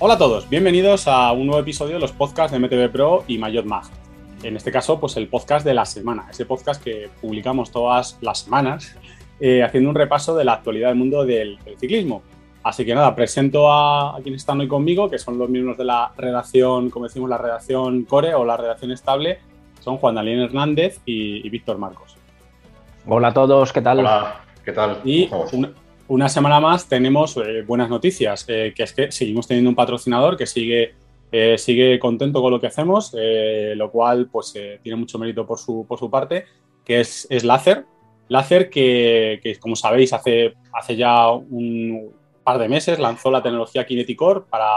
Hola a todos, bienvenidos a un nuevo episodio de los podcasts de MTV Pro y Mayor Mag. En este caso, pues el podcast de la semana, ese podcast que publicamos todas las semanas, eh, haciendo un repaso de la actualidad del mundo del, ciclismo. Así que nada, presento a, quienes están hoy conmigo, que son los miembros de la redacción, como decimos, la redacción Core o la redacción estable, son Juan Daniel Hernández y, Víctor Marcos. Hola a todos, ¿qué tal? Hola, ¿qué tal? Y una semana más tenemos eh, buenas noticias, eh, que es que seguimos teniendo un patrocinador que sigue, eh, sigue contento con lo que hacemos, lo cual pues tiene mucho mérito por su, por su parte, que es, es Láser. Láser que, que, como sabéis, hace, hace ya un par de meses lanzó la tecnología Kineticore para,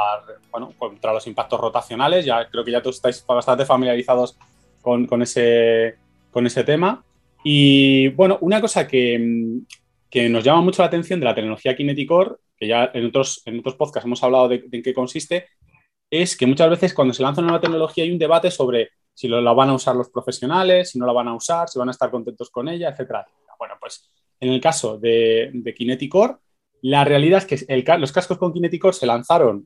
bueno, contra los impactos rotacionales. Ya creo que ya todos estáis bastante familiarizados con, con ese, con ese tema. Y bueno, una cosa que, que nos llama mucho la atención de la tecnología Kineticore, que ya en otros, en otros podcasts hemos hablado de, en qué consiste, es que muchas veces cuando se lanza una nueva tecnología hay un debate sobre si lo, la van a usar los profesionales, si no la van a usar, si van a estar contentos con ella, etcétera. Bueno, pues en el caso de, de Kineticore, la realidad es que los cascos con Kineticore se lanzaron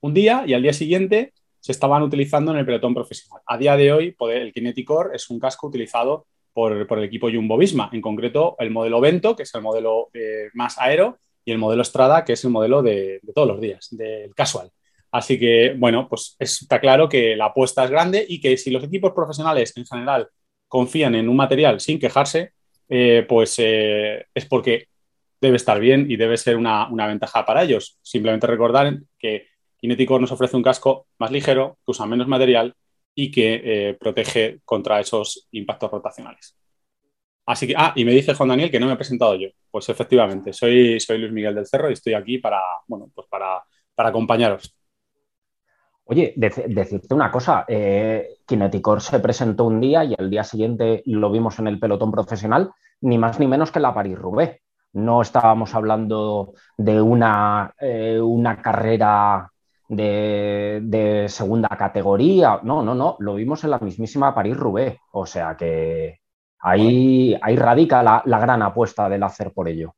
un día y al día siguiente se estaban utilizando en el pelotón profesional. A día de hoy, el Kineticore es un casco utilizado por, el equipo Jumbo Visma, en concreto el modelo Vento, que es el modelo eh, más aero, y el modelo Strada, que es el modelo de, todos los días, del casual. Así que, bueno, pues está claro que la apuesta es grande y que si los equipos profesionales en general confían en un material sin quejarse, eh, pues eh, es porque debe estar bien y debe ser una, una, ventaja para ellos. Simplemente recordar que Kineticor nos ofrece un casco más ligero, que usa menos material y que eh, protege contra esos impactos rotacionales. Así que, ah, y me dice Juan Daniel que no me he presentado yo. Pues efectivamente, soy, soy Luis Miguel del Cerro y estoy aquí para, bueno, pues para, para acompañaros. Oye, decirte una cosa, eh, Kineticor se presentó un día y el día siguiente lo vimos en el pelotón profesional, ni más ni menos que la París-Roubaix. No estábamos hablando de una, eh, una carrera de, segunda categoría. No, no, no, lo vimos en la mismísima París-Roubaix. O sea que ahí, ahí radica la, gran apuesta del Láser por ello.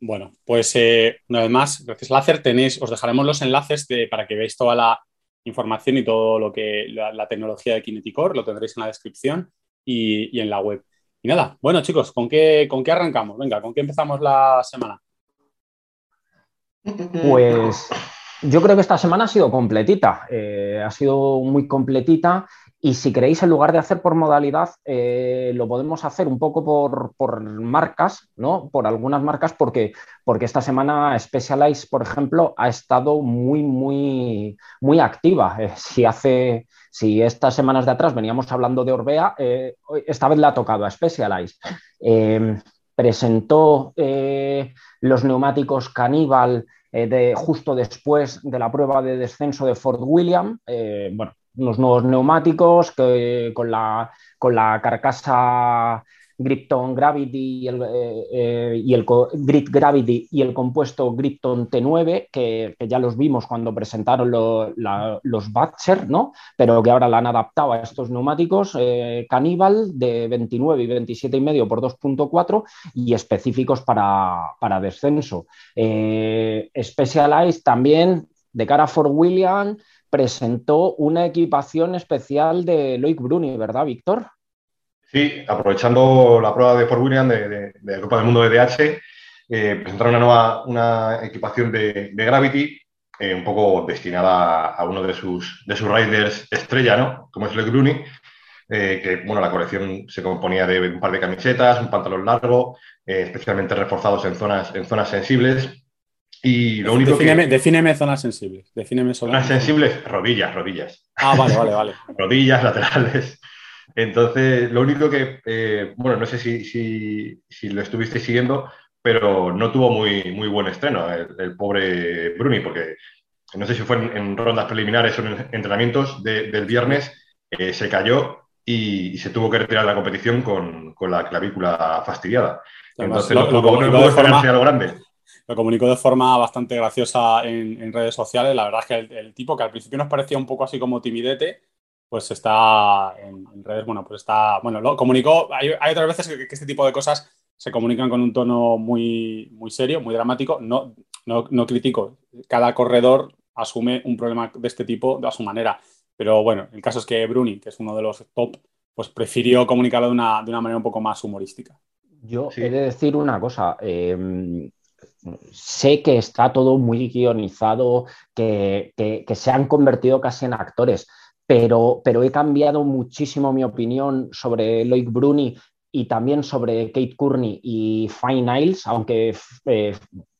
Bueno, pues eh, una vez más, gracias Láser, tenéis, os dejaremos los enlaces para que veáis toda la información y todo lo que la, tecnología de Kineticore, lo tendréis en la descripción y, y, en la web. Y nada, bueno chicos, ¿con qué, ¿con qué arrancamos? Venga, ¿con qué empezamos la semana? Pues yo creo que esta semana ha sido completita, eh, ha sido muy completita y si queréis, en lugar de hacer por modalidad, eh, lo podemos hacer un poco por, marcas, ¿no? Por algunas marcas, porque, porque esta semana Specialized, por ejemplo, ha estado muy, muy, muy activa. Eh, si hace, si estas semanas de atrás veníamos hablando de Orbea, esta vez le ha tocado a Specialized. presentó los neumáticos Cannibal eh, de, justo después de la prueba de descenso de Fort William. Eh, bueno, unos nuevos neumáticos que, con, la, con la carcasa Gripton Gravity y el, eh, Grit Gravity y el compuesto Gripton T9, que, ya los vimos cuando presentaron los Batcher, ¿no? pero que ahora la han adaptado a estos neumáticos eh, de 29 y 27,5 por 2.4 y específicos para, para descenso. Eh, Specialized también de cara a Fort William presentó una equipación especial de Loic Bruni, ¿verdad, Víctor? Sí, aprovechando la prueba de Fort William de, la Copa del Mundo de DH, eh, presentaron una nueva una equipación de, Gravity, eh, un poco destinada a uno de sus, de sus riders estrella, ¿no? Como es el Bruni, eh, que bueno, la colección se componía de un par de camisetas, un pantalón largo, especialmente reforzados en zonas, en zonas sensibles. Y lo único defíneme, que... Defíneme zonas sensibles. Defíneme zonas sensibles, rodillas, rodillas. Ah, vale, vale, vale. rodillas, laterales. Entonces, lo único que, eh, bueno, no sé si, si, lo estuviste siguiendo, pero no tuvo muy, muy buen estreno el, pobre Bruni, porque no sé si fue en, rondas preliminares o en entrenamientos del viernes, eh, se cayó y, se tuvo que retirar la competición con, la clavícula fastidiada. Entonces, lo, no, comunicó de forma, grande. Lo comunicó de forma bastante graciosa en, redes sociales. La verdad es que el, tipo que al principio nos parecía un poco así como timidete, pues está en, redes, bueno, pues está, bueno, lo comunicó, hay, otras veces que, este tipo de cosas se comunican con un tono muy, muy serio, muy dramático, no, no, no critico, cada corredor asume un problema de este tipo a su manera. Pero bueno, el caso es que Bruni, que es uno de los top, pues prefirió comunicarlo de una, de una manera un poco más humorística. Yo he de decir una cosa. Em, sé que está todo muy guionizado, que, se han convertido casi en actores, pero, pero he cambiado muchísimo mi opinión sobre Loic Bruni y también sobre Kate Courtney y Fine Isles, aunque eh,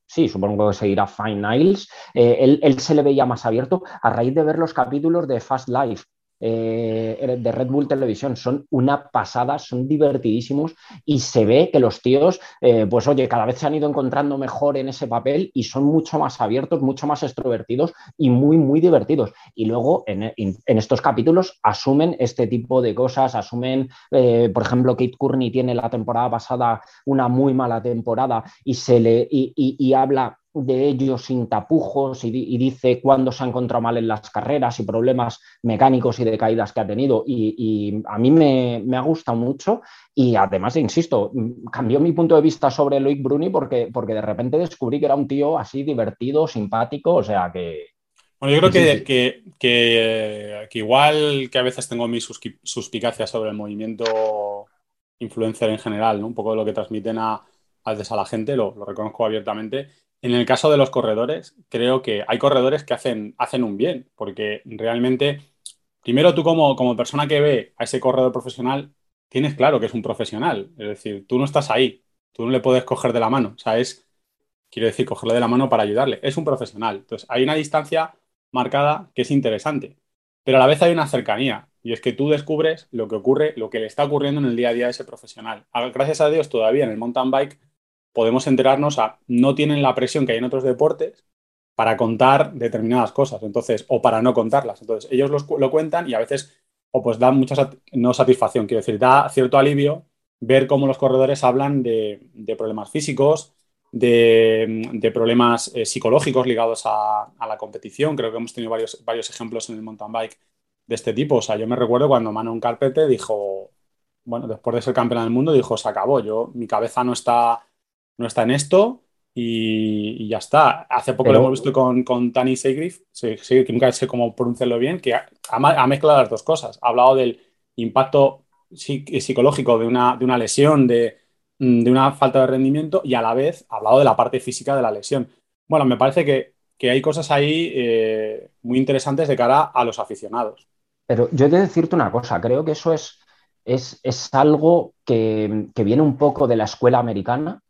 sí, supongo que seguirá Fine Isles, eh, él, él, se le veía más abierto a raíz de ver los capítulos de Fast Life. Eh, de Red Bull Televisión. Son una pasada, son divertidísimos y se ve que los tíos, eh, pues oye, cada vez se han ido encontrando mejor en ese papel y son mucho más abiertos, mucho más extrovertidos y muy, muy divertidos. Y luego en, estos capítulos asumen este tipo de cosas, asumen, eh, por ejemplo, Kate Courtney tiene la temporada pasada una muy mala temporada y se le y habla de ellos sin tapujos y, dice cuándo se ha encontrado mal en las carreras y problemas mecánicos y de caídas que ha tenido. Y, a mí me, ha gustado mucho y además, insisto, cambió mi punto de vista sobre Loic Bruni porque, porque de repente descubrí que era un tío así divertido, simpático, o sea que... Bueno, yo creo que, que, igual que a veces tengo mis suspicacias sobre el movimiento influencer en general, ¿no? un poco de lo que transmiten a, a la gente, lo, lo reconozco abiertamente en el caso de los corredores, creo que hay corredores que hacen, hacen un bien, porque realmente, primero tú como, como persona que ve a ese corredor profesional, tienes claro que es un profesional. Es decir, tú no estás ahí, tú no le puedes coger de la mano. O sea, es, quiero decir, cogerle de la mano para ayudarle. Es un profesional. Entonces, hay una distancia marcada que es interesante, pero a la vez hay una cercanía. Y es que tú descubres lo que ocurre, lo que le está ocurriendo en el día a día a ese profesional. Gracias a Dios, todavía en el mountain bike podemos enterarnos a no tienen la presión que hay en otros deportes para contar determinadas cosas, entonces, o para no contarlas. Entonces, ellos lo cuentan y a veces, o pues da mucha no satisfacción, quiero decir, da cierto alivio ver cómo los corredores hablan de, problemas físicos, de, problemas eh, psicológicos ligados a, la competición. Creo que hemos tenido varios, varios ejemplos en el mountain bike de este tipo. O sea, yo me recuerdo cuando Manon Carpete dijo, bueno, después de ser campeón del mundo, dijo, se acabó, yo, mi cabeza no está no está en esto y, ya está. Hace poco lo hemos visto con, con Tani Seigriff, que nunca sé cómo pronunciarlo bien, que ha, mezclado las dos cosas. Ha hablado del impacto psicológico de una, de una lesión, de, de, una falta de rendimiento y a la vez ha hablado de la parte física de la lesión. Bueno, me parece que, hay cosas ahí eh, muy interesantes de cara a los aficionados. Pero yo he de decirte una cosa, creo que eso es, es, es algo que, que, viene un poco de la escuela americana,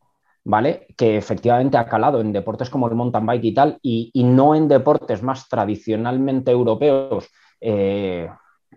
¿vale? Que efectivamente ha calado en deportes como el mountain bike y tal, y, no en deportes más tradicionalmente europeos. Eh,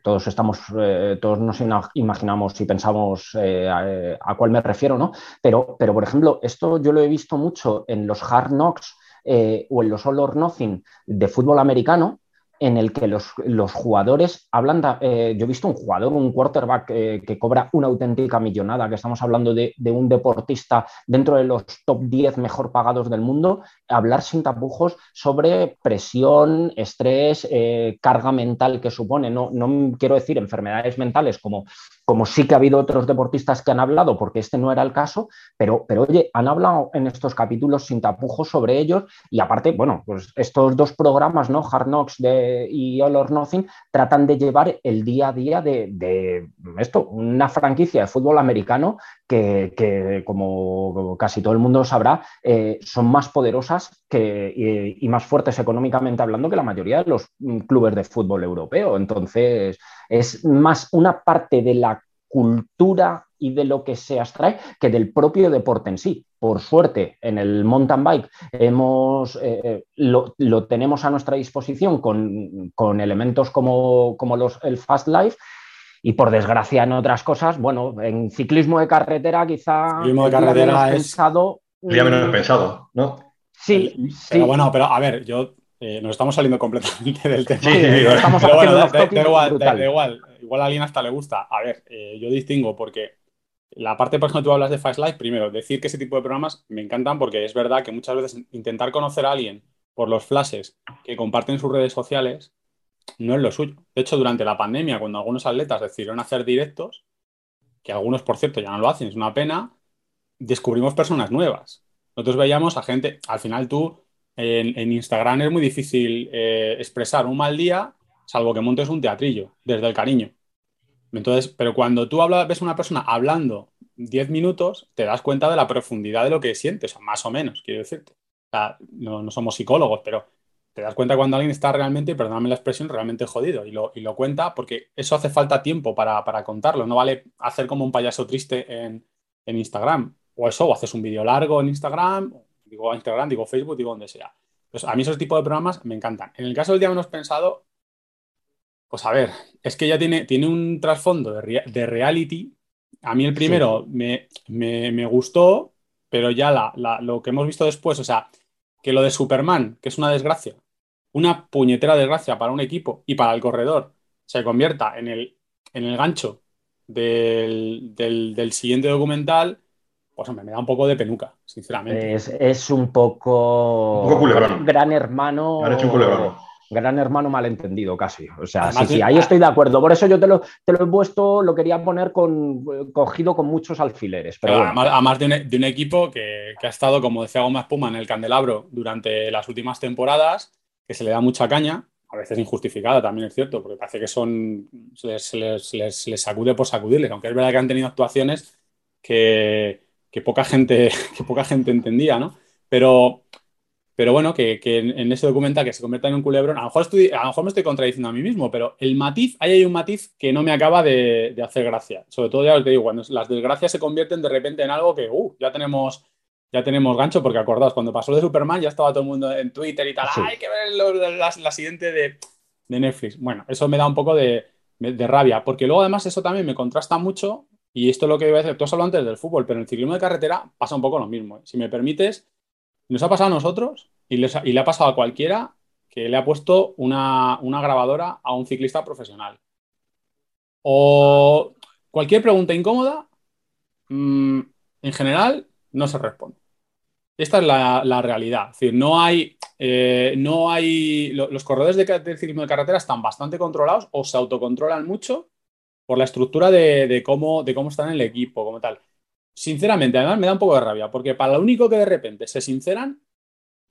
todos estamos, eh, todos nos imaginamos y pensamos eh, a, cuál me refiero, ¿no? Pero, pero, por ejemplo, esto yo lo he visto mucho en los hard knocks o en los all or nothing de fútbol americano, en el que los, jugadores hablan, eh, yo he visto un jugador, un quarterback eh, que cobra una auténtica millonada, que estamos hablando de, un deportista dentro de los top 10 mejor pagados del mundo, hablar sin tapujos sobre presión, estrés, eh, carga mental que supone. No, no quiero decir enfermedades mentales como como sí que ha habido otros deportistas que han hablado, porque este no era el caso, pero, pero oye, han hablado en estos capítulos sin tapujos sobre ellos y aparte, bueno, pues estos dos programas, ¿no? Hard Knocks de, y All or Nothing, tratan de llevar el día a día de, esto, una franquicia de fútbol americano que, como casi todo el mundo sabrá, eh, son más poderosas que, y, más fuertes económicamente hablando que la mayoría de los mm, clubes de fútbol europeo. Entonces, es más una parte de la cultura y de lo que se abstrae que del propio deporte en sí. Por suerte, en el mountain bike hemos, eh, eh, lo, tenemos a nuestra disposición con, elementos como, como los, el fast life y por desgracia en otras cosas, bueno, en ciclismo de carretera quizá... Ciclismo de carretera es... Pensado, día menos pensado, ¿no? Sí, sí. Pero bueno, pero a ver, yo eh, nos estamos saliendo completamente del tema. Sí, estamos pero bueno, da, igual, da, igual. Igual a alguien hasta le gusta. A ver, eh, yo distingo porque la parte, por ejemplo, tú hablas de Fast Life, primero, decir que ese tipo de programas me encantan porque es verdad que muchas veces intentar conocer a alguien por los flashes que comparten sus redes sociales no es lo suyo. De hecho, durante la pandemia, cuando algunos atletas decidieron hacer directos, que algunos, por cierto, ya no lo hacen, es una pena, descubrimos personas nuevas. Nosotros veíamos a gente, al final tú en, Instagram es muy difícil eh, expresar un mal día, salvo que montes un teatrillo, desde el cariño. Entonces, pero cuando tú hablas, ves a una persona hablando 10 minutos, te das cuenta de la profundidad de lo que sientes, más o menos, quiero decirte. no, somos psicólogos, pero te das cuenta cuando alguien está realmente, perdóname la expresión, realmente jodido y lo, y lo cuenta porque eso hace falta tiempo para, contarlo. No vale hacer como un payaso triste en, en Instagram. O eso, o haces un vídeo largo en Instagram, digo Instagram, digo Facebook, digo donde sea. Pues a mí esos tipos de programas me encantan. En el caso del día menos pensado, pues a ver, es que ya tiene, tiene un trasfondo de, reality. A mí el primero me, gustó, pero ya lo que hemos visto después, o sea, que lo de Superman, que es una desgracia, una puñetera desgracia para un equipo y para el corredor, se convierta en el, en el gancho del, del siguiente documental, pues me da un poco de penuca, sinceramente. Es, un poco. Un Gran hermano. Han hecho un Gran hermano malentendido, casi. O sea, sí, sí, ahí estoy de acuerdo. Por eso yo te lo, te lo he puesto, lo quería poner con, cogido con muchos alfileres. Pero, además, de, un, equipo que, ha estado, como decía Gómez Puma, en el candelabro durante las últimas temporadas, que se le da mucha caña, a veces injustificada también es cierto, porque parece que son. Se les, sacude por sacudirles, aunque es verdad que han tenido actuaciones que que poca gente, que poca gente entendía, ¿no? Pero, pero bueno, que, en, ese documental que se convierta en un culebrón, a lo, mejor estoy, a lo mejor me estoy contradiciendo a mí mismo, pero el matiz, ahí hay un matiz que no me acaba de, hacer gracia. Sobre todo, ya os digo, cuando las desgracias se convierten de repente en algo que, uh, ya tenemos, ya tenemos gancho, porque acordaos, cuando pasó de Superman ya estaba todo el mundo en Twitter y tal, hay que ver la, siguiente de, de, Netflix. Bueno, eso me da un poco de, de rabia, porque luego además eso también me contrasta mucho y esto es lo que iba a decir, tú has hablado antes del fútbol, pero en el ciclismo de carretera pasa un poco lo mismo. ¿eh? Si me permites, nos ha pasado a nosotros y, le ha pasado a cualquiera que le ha puesto una, grabadora a un ciclista profesional. O cualquier pregunta incómoda, mm, en general, no se responde. Esta es la, realidad. Es decir, no hay, eh, no hay los corredores de, del ciclismo de carretera están bastante controlados o se autocontrolan mucho por la estructura de, cómo, de cómo están en el equipo, como tal. Sinceramente, además me da un poco de rabia, porque para lo único que de repente se sinceran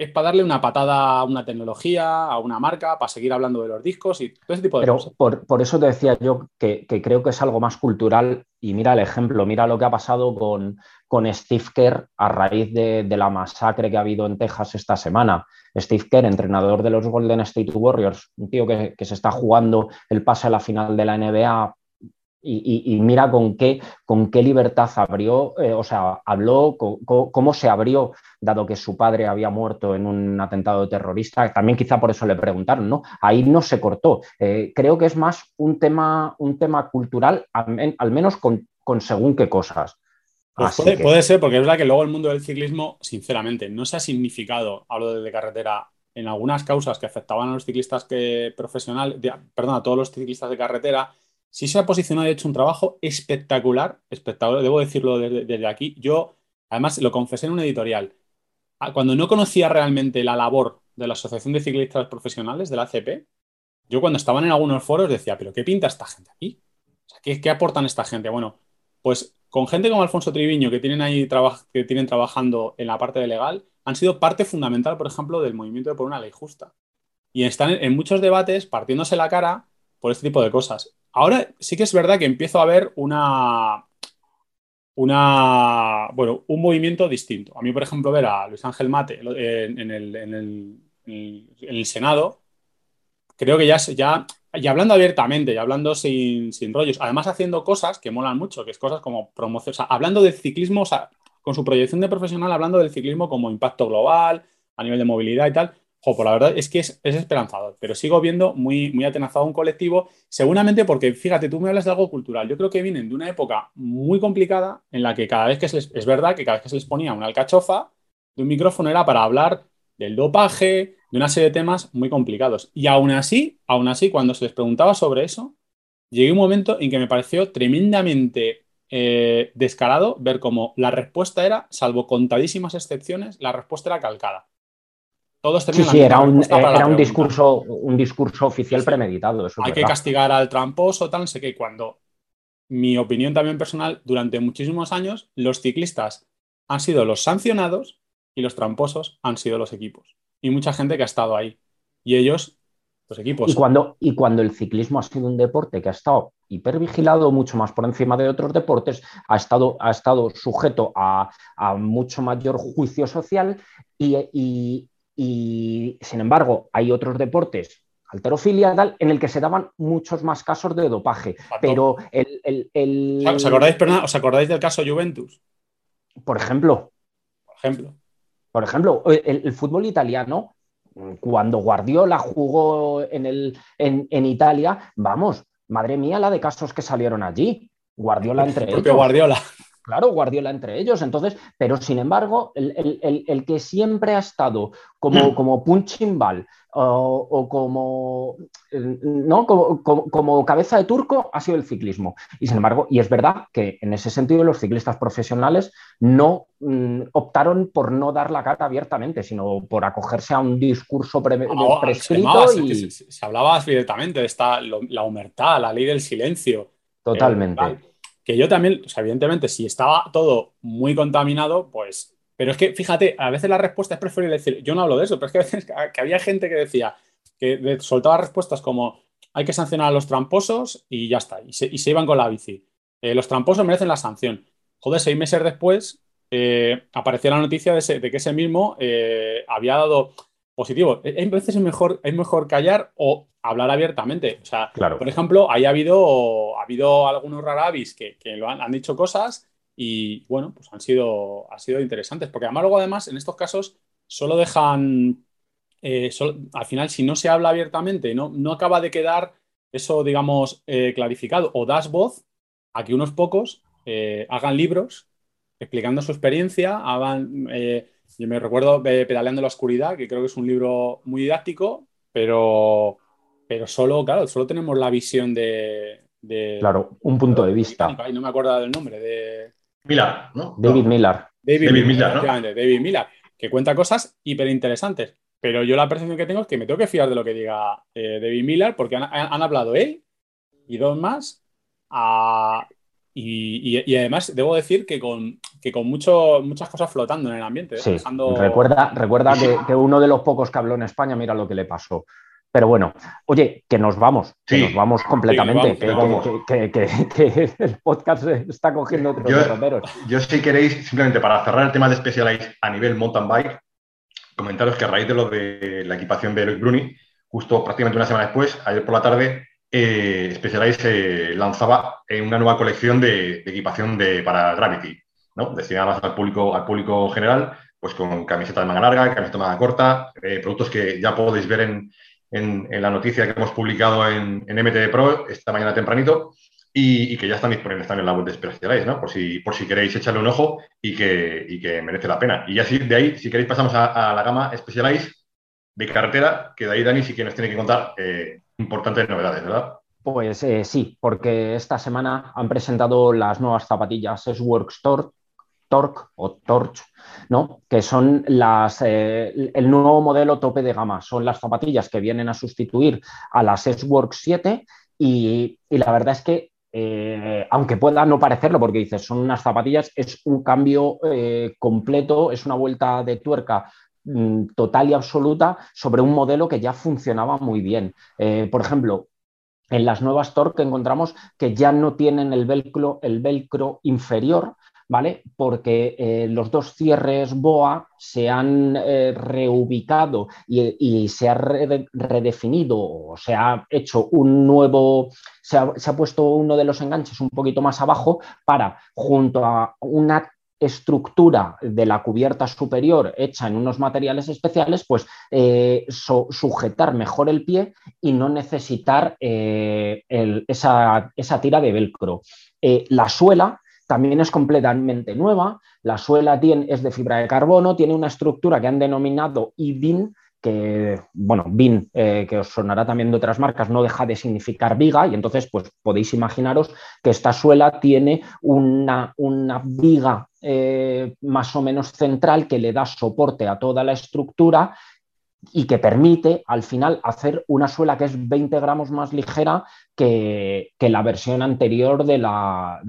es para darle una patada a una tecnología, a una marca, para seguir hablando de los discos y todo ese tipo de cosas. Por, por, eso te decía yo que, creo que es algo más cultural y mira el ejemplo, mira lo que ha pasado con, con Steve Kerr a raíz de, la masacre que ha habido en Texas esta semana. Steve Kerr, entrenador de los Golden State Warriors, un tío que, que se está jugando el pase a la final de la NBA y, mira con qué, con qué libertad abrió, eh, o sea, habló, cómo se abrió, dado que su padre había muerto en un atentado terrorista. También quizá por eso le preguntaron, ¿no? Ahí no se cortó. Eh, creo que es más un tema, un tema cultural, al, menos con, según qué cosas. Pues puede, ser, porque es verdad que luego el mundo del ciclismo, sinceramente, no se ha significado, hablo de carretera, en algunas causas que afectaban a los ciclistas que profesional, perdón, a todos los ciclistas de carretera, sí se ha posicionado y ha hecho un trabajo espectacular, espectacular, debo decirlo desde, aquí. Yo, además, lo confesé en un editorial. Ah, cuando no conocía realmente la labor de la Asociación de Ciclistas Profesionales, de la ACP, yo cuando estaban en algunos foros decía, pero ¿qué pinta esta gente aquí? ¿qué, aportan esta gente? Bueno, pues con gente como Alfonso Triviño, que tienen ahí que tienen trabajando en la parte de legal, han sido parte fundamental, por ejemplo, del movimiento de por una ley justa. Y están en muchos debates partiéndose la cara por este tipo de cosas. Ahora sí que es verdad que empiezo a ver una, una, bueno, un movimiento distinto. A mí, por ejemplo, ver a Luis Ángel Mate en, el, Senado, creo que ya, ya, y hablando abiertamente, y hablando sin, rollos, además haciendo cosas que molan mucho, que es cosas como promoción, o sea, hablando del ciclismo, o sea, con su proyección de profesional, hablando del ciclismo como impacto global, a nivel de movilidad y tal, Jo, pues la verdad es que es, esperanzador, pero sigo viendo muy, muy atenazado un colectivo, seguramente porque, fíjate, tú me hablas de algo cultural. Yo creo que vienen de una época muy complicada en la que cada vez que se les, es verdad que cada vez que se les ponía una alcachofa de un micrófono era para hablar del dopaje, de una serie de temas muy complicados. Y aún así, aún así, cuando se les preguntaba sobre eso, llegué un momento en que me pareció tremendamente eh, descarado ver cómo la respuesta era, salvo contadísimas excepciones, la respuesta era calcada. Todos sí, sí, era un, era un discurso, un discurso oficial premeditado. Hay que castigar al tramposo, tal, no sé qué. Cuando, mi opinión también personal, durante muchísimos años, los ciclistas han sido los sancionados y los tramposos han sido los equipos. y mucha gente que ha estado ahí. Y ellos, los equipos. Y cuando, y cuando el ciclismo ha sido un deporte que ha estado hipervigilado mucho más por encima de otros deportes, ha estado, ha estado sujeto a, mucho mayor juicio social y, sin embargo hay otros deportes alterofilia, tal, en el que se daban muchos más casos de dopaje. Pero el, ¿Os, acordáis, ¿Os acordáis del caso Juventus? Por ejemplo. Por ejemplo. Por ejemplo, el, fútbol italiano, cuando Guardiola jugó en, el, en, Italia, vamos, madre mía la de casos que salieron allí. Guardiola entre el propio Guardiola. Claro, Guardiola entre ellos. Entonces, pero sin embargo, el, que siempre ha estado como, como punching ball o, como, ¿no? Como, cabeza de turco ha sido el ciclismo. Y sin embargo, y es verdad que en ese sentido los ciclistas profesionales no mm, optaron por no dar la cara abiertamente, sino por acogerse a un discurso prescrito. Se, hablaba directamente de esta, la humertad, la ley del silencio. Totalmente. Eh, que yo también, evidentemente, si estaba todo muy contaminado, pues pero es que, fíjate, a veces la respuesta es preferible decir, yo no hablo de eso, pero es que a veces que había gente que decía, que soltaba respuestas como, hay que sancionar a los tramposos y ya está, y se, iban con la bici. Eh, los tramposos merecen la sanción. Joder, seis meses después eh, apareció la noticia de, que ese mismo eh, había dado positivo. Hay veces es mejor, es mejor callar o hablar abiertamente. O sea, por ejemplo, ahí ha habido, ha habido algunos rarabis que, lo han, dicho cosas y bueno, pues han sido, sido interesantes, porque además luego además en estos casos solo dejan, eh, al final si no se habla abiertamente, no, no acaba de quedar eso, digamos, eh, clarificado, o das voz a que unos pocos eh, hagan libros explicando su experiencia, hagan, yo me recuerdo Pedaleando la Oscuridad, que creo que es un libro muy didáctico, pero, pero solo, claro, solo tenemos la visión de... claro, un punto de vista. no me acuerdo del nombre, de... Miller, ¿no? David Miller. David, Miller, ¿no? David Miller, que cuenta cosas hiper interesantes. Pero yo la percepción que tengo es que me tengo que fiar de lo que diga eh, David Miller, porque han, hablado él y dos más. Y, además debo decir que con, que con mucho, muchas cosas flotando en el ambiente. ¿eh? Recuerda, recuerda que, uno de los pocos que habló en España, mira lo que le pasó. Pero bueno, oye, que nos vamos, que nos vamos completamente, que, el podcast está cogiendo otros yo, Yo, si queréis, simplemente para cerrar el tema de Specialized a nivel mountain bike, comentaros que a raíz de lo de la equipación de Luis Bruni, justo prácticamente una semana después, ayer por la tarde, eh, Specialized lanzaba una nueva colección de, equipación de, para Gravity, ¿no? destinada más al público, al público general, pues con camiseta de manga larga, camiseta de manga corta, eh, productos que ya podéis ver en, en, la noticia que hemos publicado en, en Pro esta mañana tempranito y, que ya están disponibles también en la web de Specialized, ¿no? Por si, por si queréis echarle un ojo y que, que merece la pena. Y así de ahí, si queréis, pasamos a, la gama Specialized de carretera, que de ahí Dani sí que nos tiene que contar eh, importantes novedades, ¿verdad? Pues eh, sí, porque esta semana han presentado las nuevas zapatillas S-Work Store Torque o Torch, ¿no? que son las, eh, el nuevo modelo tope de gama. Son las zapatillas que vienen a sustituir a las S-Work 7 y, la verdad es que, eh, aunque pueda no parecerlo, porque dices, son unas zapatillas, es un cambio completo, es una vuelta de tuerca total y absoluta sobre un modelo que ya funcionaba muy bien. por ejemplo, en las nuevas Torque encontramos que ya no tienen el velcro, el velcro inferior, ¿vale? Porque eh, los dos cierres BOA se han eh, reubicado y, se ha redefinido o se ha hecho un nuevo, se ha, puesto uno de los enganches un poquito más abajo para, junto a una estructura de la cubierta superior hecha en unos materiales especiales, pues eh, sujetar mejor el pie y no necesitar esa, esa, tira de velcro. la suela también es completamente nueva. La suela tiene, es de fibra de carbono, tiene una estructura que han denominado IBIN, que, bueno, BIN, eh, que os sonará también de otras marcas, no deja de significar viga, y entonces, pues podéis imaginaros que esta suela tiene una, una viga eh, más o menos central que le da soporte a toda la estructura y que permite al final hacer una suela que es 20 gramos más ligera que, la versión anterior de la,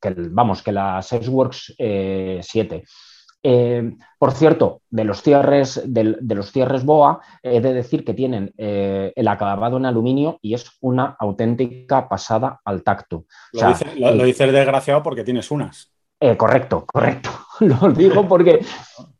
que, vamos, que la Sexworks 7. Eh, Eh, por cierto, de los cierres, de, los cierres BOA, he de decir que tienen eh, el acabado en aluminio y es una auténtica pasada al tacto. Lo, dices desgraciado porque tienes unas. Eh, correcto, correcto. Lo digo porque,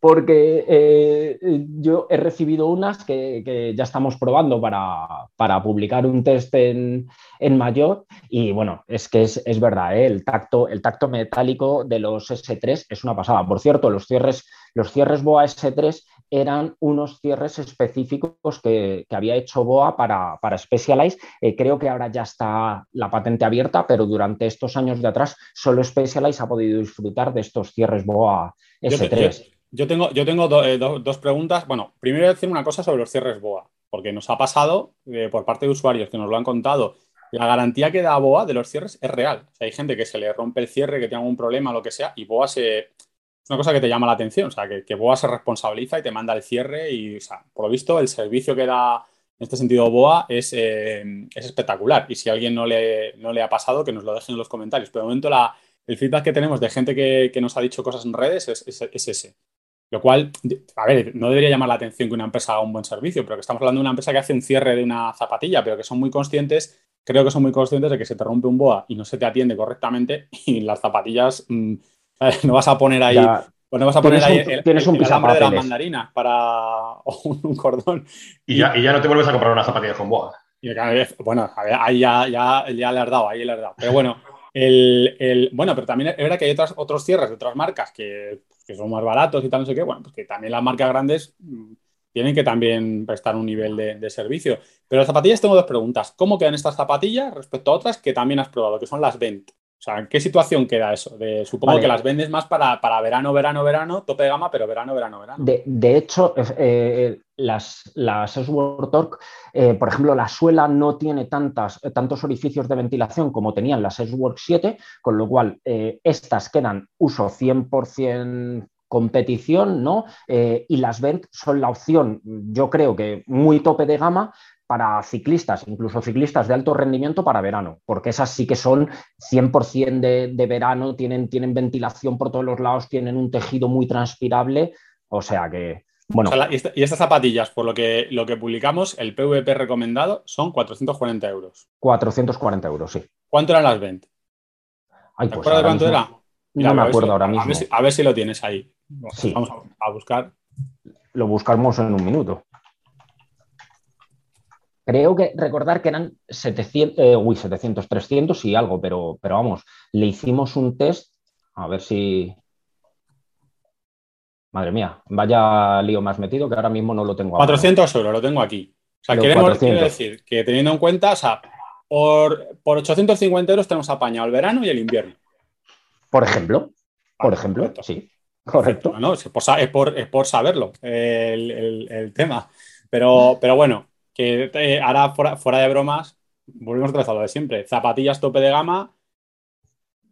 porque eh, yo he recibido unas que, ya estamos probando para, publicar un test en, en, Mayor y bueno, es que es, verdad, ¿eh? el, tacto, el tacto metálico de los S3 es una pasada. Por cierto, los cierres, los cierres BOA S3 eran unos cierres específicos que, había hecho BOA para, para Specialized. Eh, creo que ahora ya está la patente abierta, pero durante estos años de atrás solo Specialized ha podido disfrutar de estos cierres BOA S3. Yo, tengo, yo tengo eh, dos preguntas. Bueno, primero voy a decir una cosa sobre los cierres BOA, porque nos ha pasado eh, por parte de usuarios que nos lo han contado. La garantía que da BOA de los cierres es real. hay gente que se le rompe el cierre, que tiene algún problema, lo que sea, y BOA se, una cosa que te llama la atención, o sea, que, que, BOA se responsabiliza y te manda el cierre y, por lo visto, el servicio que da en este sentido BOA es, eh, es espectacular. Y si a alguien no le, no le ha pasado, que nos lo dejen en los comentarios. Pero de momento la, el feedback que tenemos de gente que, que nos ha dicho cosas en redes es, es, ese. Lo cual, a ver, no debería llamar la atención que una empresa haga un buen servicio, pero que estamos hablando de una empresa que hace un cierre de una zapatilla, pero que son muy conscientes, creo que son muy conscientes de que se te rompe un BOA y no se te atiende correctamente y las zapatillas mm, no vas a poner ahí. pues no vas a poner ahí el, tienes un de la mandarina para un, cordón. Y ya, y ya, no te vuelves a comprar una zapatilla con boa. Y cada vez, bueno, ahí ya, ya, ya, le has dado, ahí le has dado. Pero bueno, el, el, bueno, pero también es verdad que hay otras, otros cierres de otras marcas que, que, son más baratos y tal, no sé qué. Bueno, pues que también las marcas grandes mm, tienen que también prestar un nivel de, de, servicio. Pero las zapatillas tengo dos preguntas. ¿Cómo quedan estas zapatillas respecto a otras que también has probado, que son las Vent? O sea, ¿en qué situación queda eso? De, supongo que las vendes más para, verano, verano, verano, tope de gama, pero verano, verano, verano. De, hecho, eh, las, las Torque, eh, por ejemplo, la suela no tiene tantas, tantos orificios de ventilación como tenían las S-Work 7, con lo cual eh, estas quedan uso 100% competición, ¿no? y las Vent son la opción, yo creo que muy tope de gama, para ciclistas, incluso ciclistas de alto rendimiento para verano, porque esas sí que son 100% de, verano, tienen, tienen ventilación por todos los lados, tienen un tejido muy transpirable, o sea que, bueno. y, estas zapatillas, por lo que, lo que publicamos, el PVP recomendado son 440 euros. 440 euros, sí. ¿Cuánto eran las 20? ¿Te pues acuerdas de cuánto era? no me acuerdo ahora mismo. A ver, si, lo tienes ahí. Vamos a buscar. Lo buscamos en un minuto. Creo que recordar que eran 700, eh, uy, 700, 300 y algo, pero, pero vamos, le hicimos un test, a ver si... Madre mía, vaya lío más metido que ahora mismo no lo tengo. 400 euros, lo tengo aquí. O sea, queremos decir que teniendo en cuenta, o sea, por, por 850 euros tenemos apañado el verano y el invierno. Por ejemplo, por ejemplo, sí. Correcto. No, es, por, es, por, saberlo el, el, tema. Pero, pero bueno, que eh, ahora fuera, de bromas, volvemos a lo de siempre. Zapatillas tope de gama,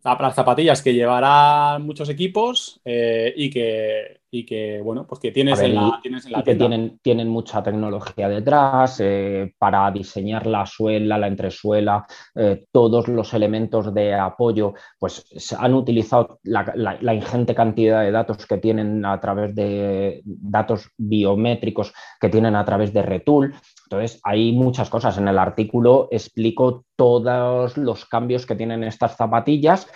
las zapatillas que llevarán muchos equipos eh, y, que, y que, bueno, pues que tienes, en, la, tienes que tienen, tienen mucha tecnología detrás eh, para diseñar la suela, la entresuela, todos los elementos de apoyo, pues han utilizado la, ingente cantidad de datos que tienen a través de datos biométricos que tienen a través de Retool. Entonces, hay muchas cosas. En el artículo explico todos los cambios que tienen estas zapatillas.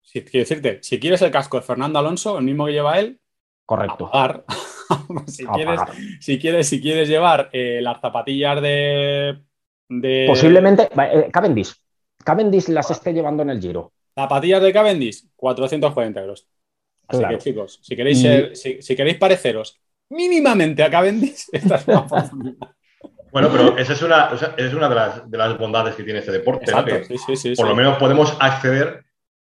Sí, quiero decirte, si quieres el casco de Fernando Alonso, el mismo que lleva él, correcto. si, quieres, si, quieres, si quieres llevar eh, las zapatillas de, Posiblemente, eh, Cavendish. Cavendish las esté llevando en el giro. Zapatillas de Cavendish, 440 euros. Así que, chicos, si queréis, si, queréis pareceros mínimamente a Cavendish, esta es una bueno, pero esa es una, es una de, las, de, las, bondades que tiene este deporte. por lo menos podemos acceder,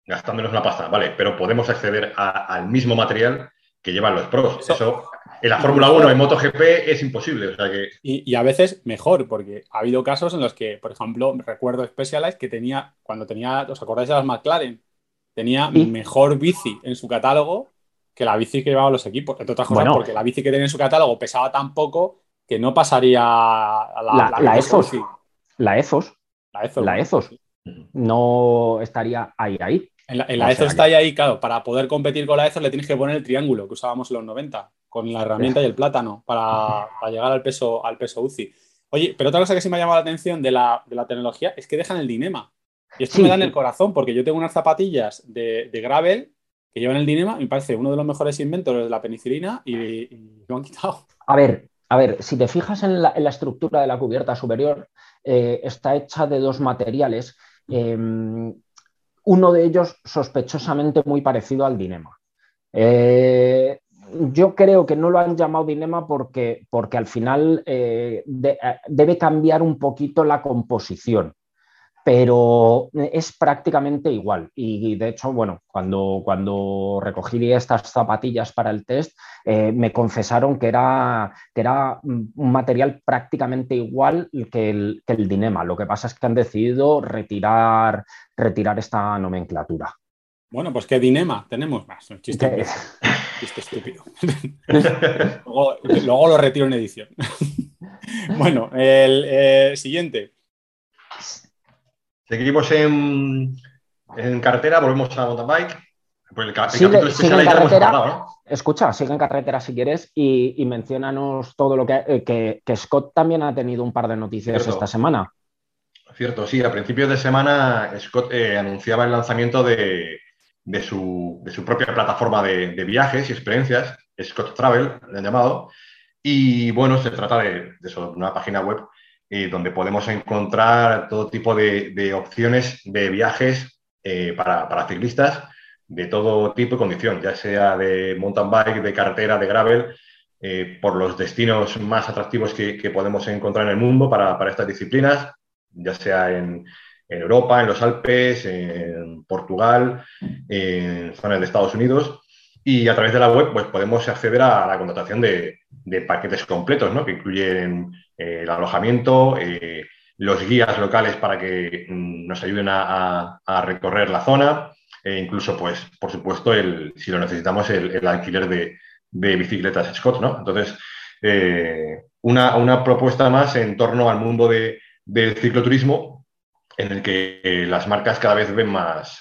gastándonos una pasta, ¿vale? Pero podemos acceder al mismo material que llevan los pros. Eso, en la Fórmula 1, en MotoGP, es imposible. y, a veces mejor, porque ha habido casos en los que, por ejemplo, recuerdo Specialized que tenía, cuando tenía, ¿os acordáis de las McLaren? Tenía mejor bici en su catálogo que la bici que llevaban los equipos. Entre otras cosas, porque la bici que tenía en su catálogo pesaba tan poco que no pasaría a la, la, la, La EFOS. La EFOS. No estaría ahí, ahí. En la, EZO está ahí, claro, para poder competir con la EZO le tienes que poner el triángulo que usábamos en los 90, con la herramienta y el plátano, para, llegar al peso, al peso UCI. Oye, pero otra cosa que sí me ha llamado la atención de la, tecnología es que dejan el dinema. Y esto me da en el corazón, porque yo tengo unas zapatillas de, gravel que llevan el dinema, me parece uno de los mejores inventos de la penicilina y, lo han quitado. A ver, a ver, si te fijas en la, estructura de la cubierta superior, eh, está hecha de dos materiales. Em, uno de ellos sospechosamente muy parecido al Dinema. Eh, yo creo que no lo han llamado Dinema porque, porque al final eh, debe cambiar un poquito la composición pero es prácticamente igual. Y de hecho, bueno, cuando, cuando recogí estas zapatillas para el test, eh, me confesaron que era, que era un material prácticamente igual que el, que el Dinema. Lo que pasa es que han decidido retirar, retirar esta nomenclatura. Bueno, pues ¿qué dinema tenemos más? Un chiste, chiste estúpido. luego, lo retiro en edición. bueno, el eh, siguiente. Seguimos en, en carretera, volvemos a mountain bike. Pues el, capítulo especial carretera, ¿no? Escucha, sigue en carretera si quieres y, y mencionanos todo lo eh, que, que, Scott también ha tenido un par de noticias esta semana. Cierto, sí, a principios de semana Scott eh, anunciaba el lanzamiento de, de, su, de, su, propia plataforma de, de, viajes y experiencias, Scott Travel, le han llamado. Y bueno, se trata de, de eso, una página web donde podemos encontrar todo tipo de, opciones de viajes eh, para, ciclistas de todo tipo y condición, ya sea de mountain bike, de carretera, de gravel, eh, por los destinos más atractivos que, podemos encontrar en el mundo para, estas disciplinas, ya sea en, Europa, en los Alpes, en Portugal, en zonas de Estados Unidos. Y a través de la web pues, podemos acceder a la contratación de, paquetes completos, ¿no? que incluyen eh, el alojamiento, eh, los guías locales para que mm, nos ayuden a, recorrer la zona, e incluso, pues, por supuesto, el, si lo necesitamos, el, alquiler de, bicicletas Scott, ¿no? Entonces, eh, una, propuesta más en torno al mundo del cicloturismo, en el que las marcas cada vez ven más,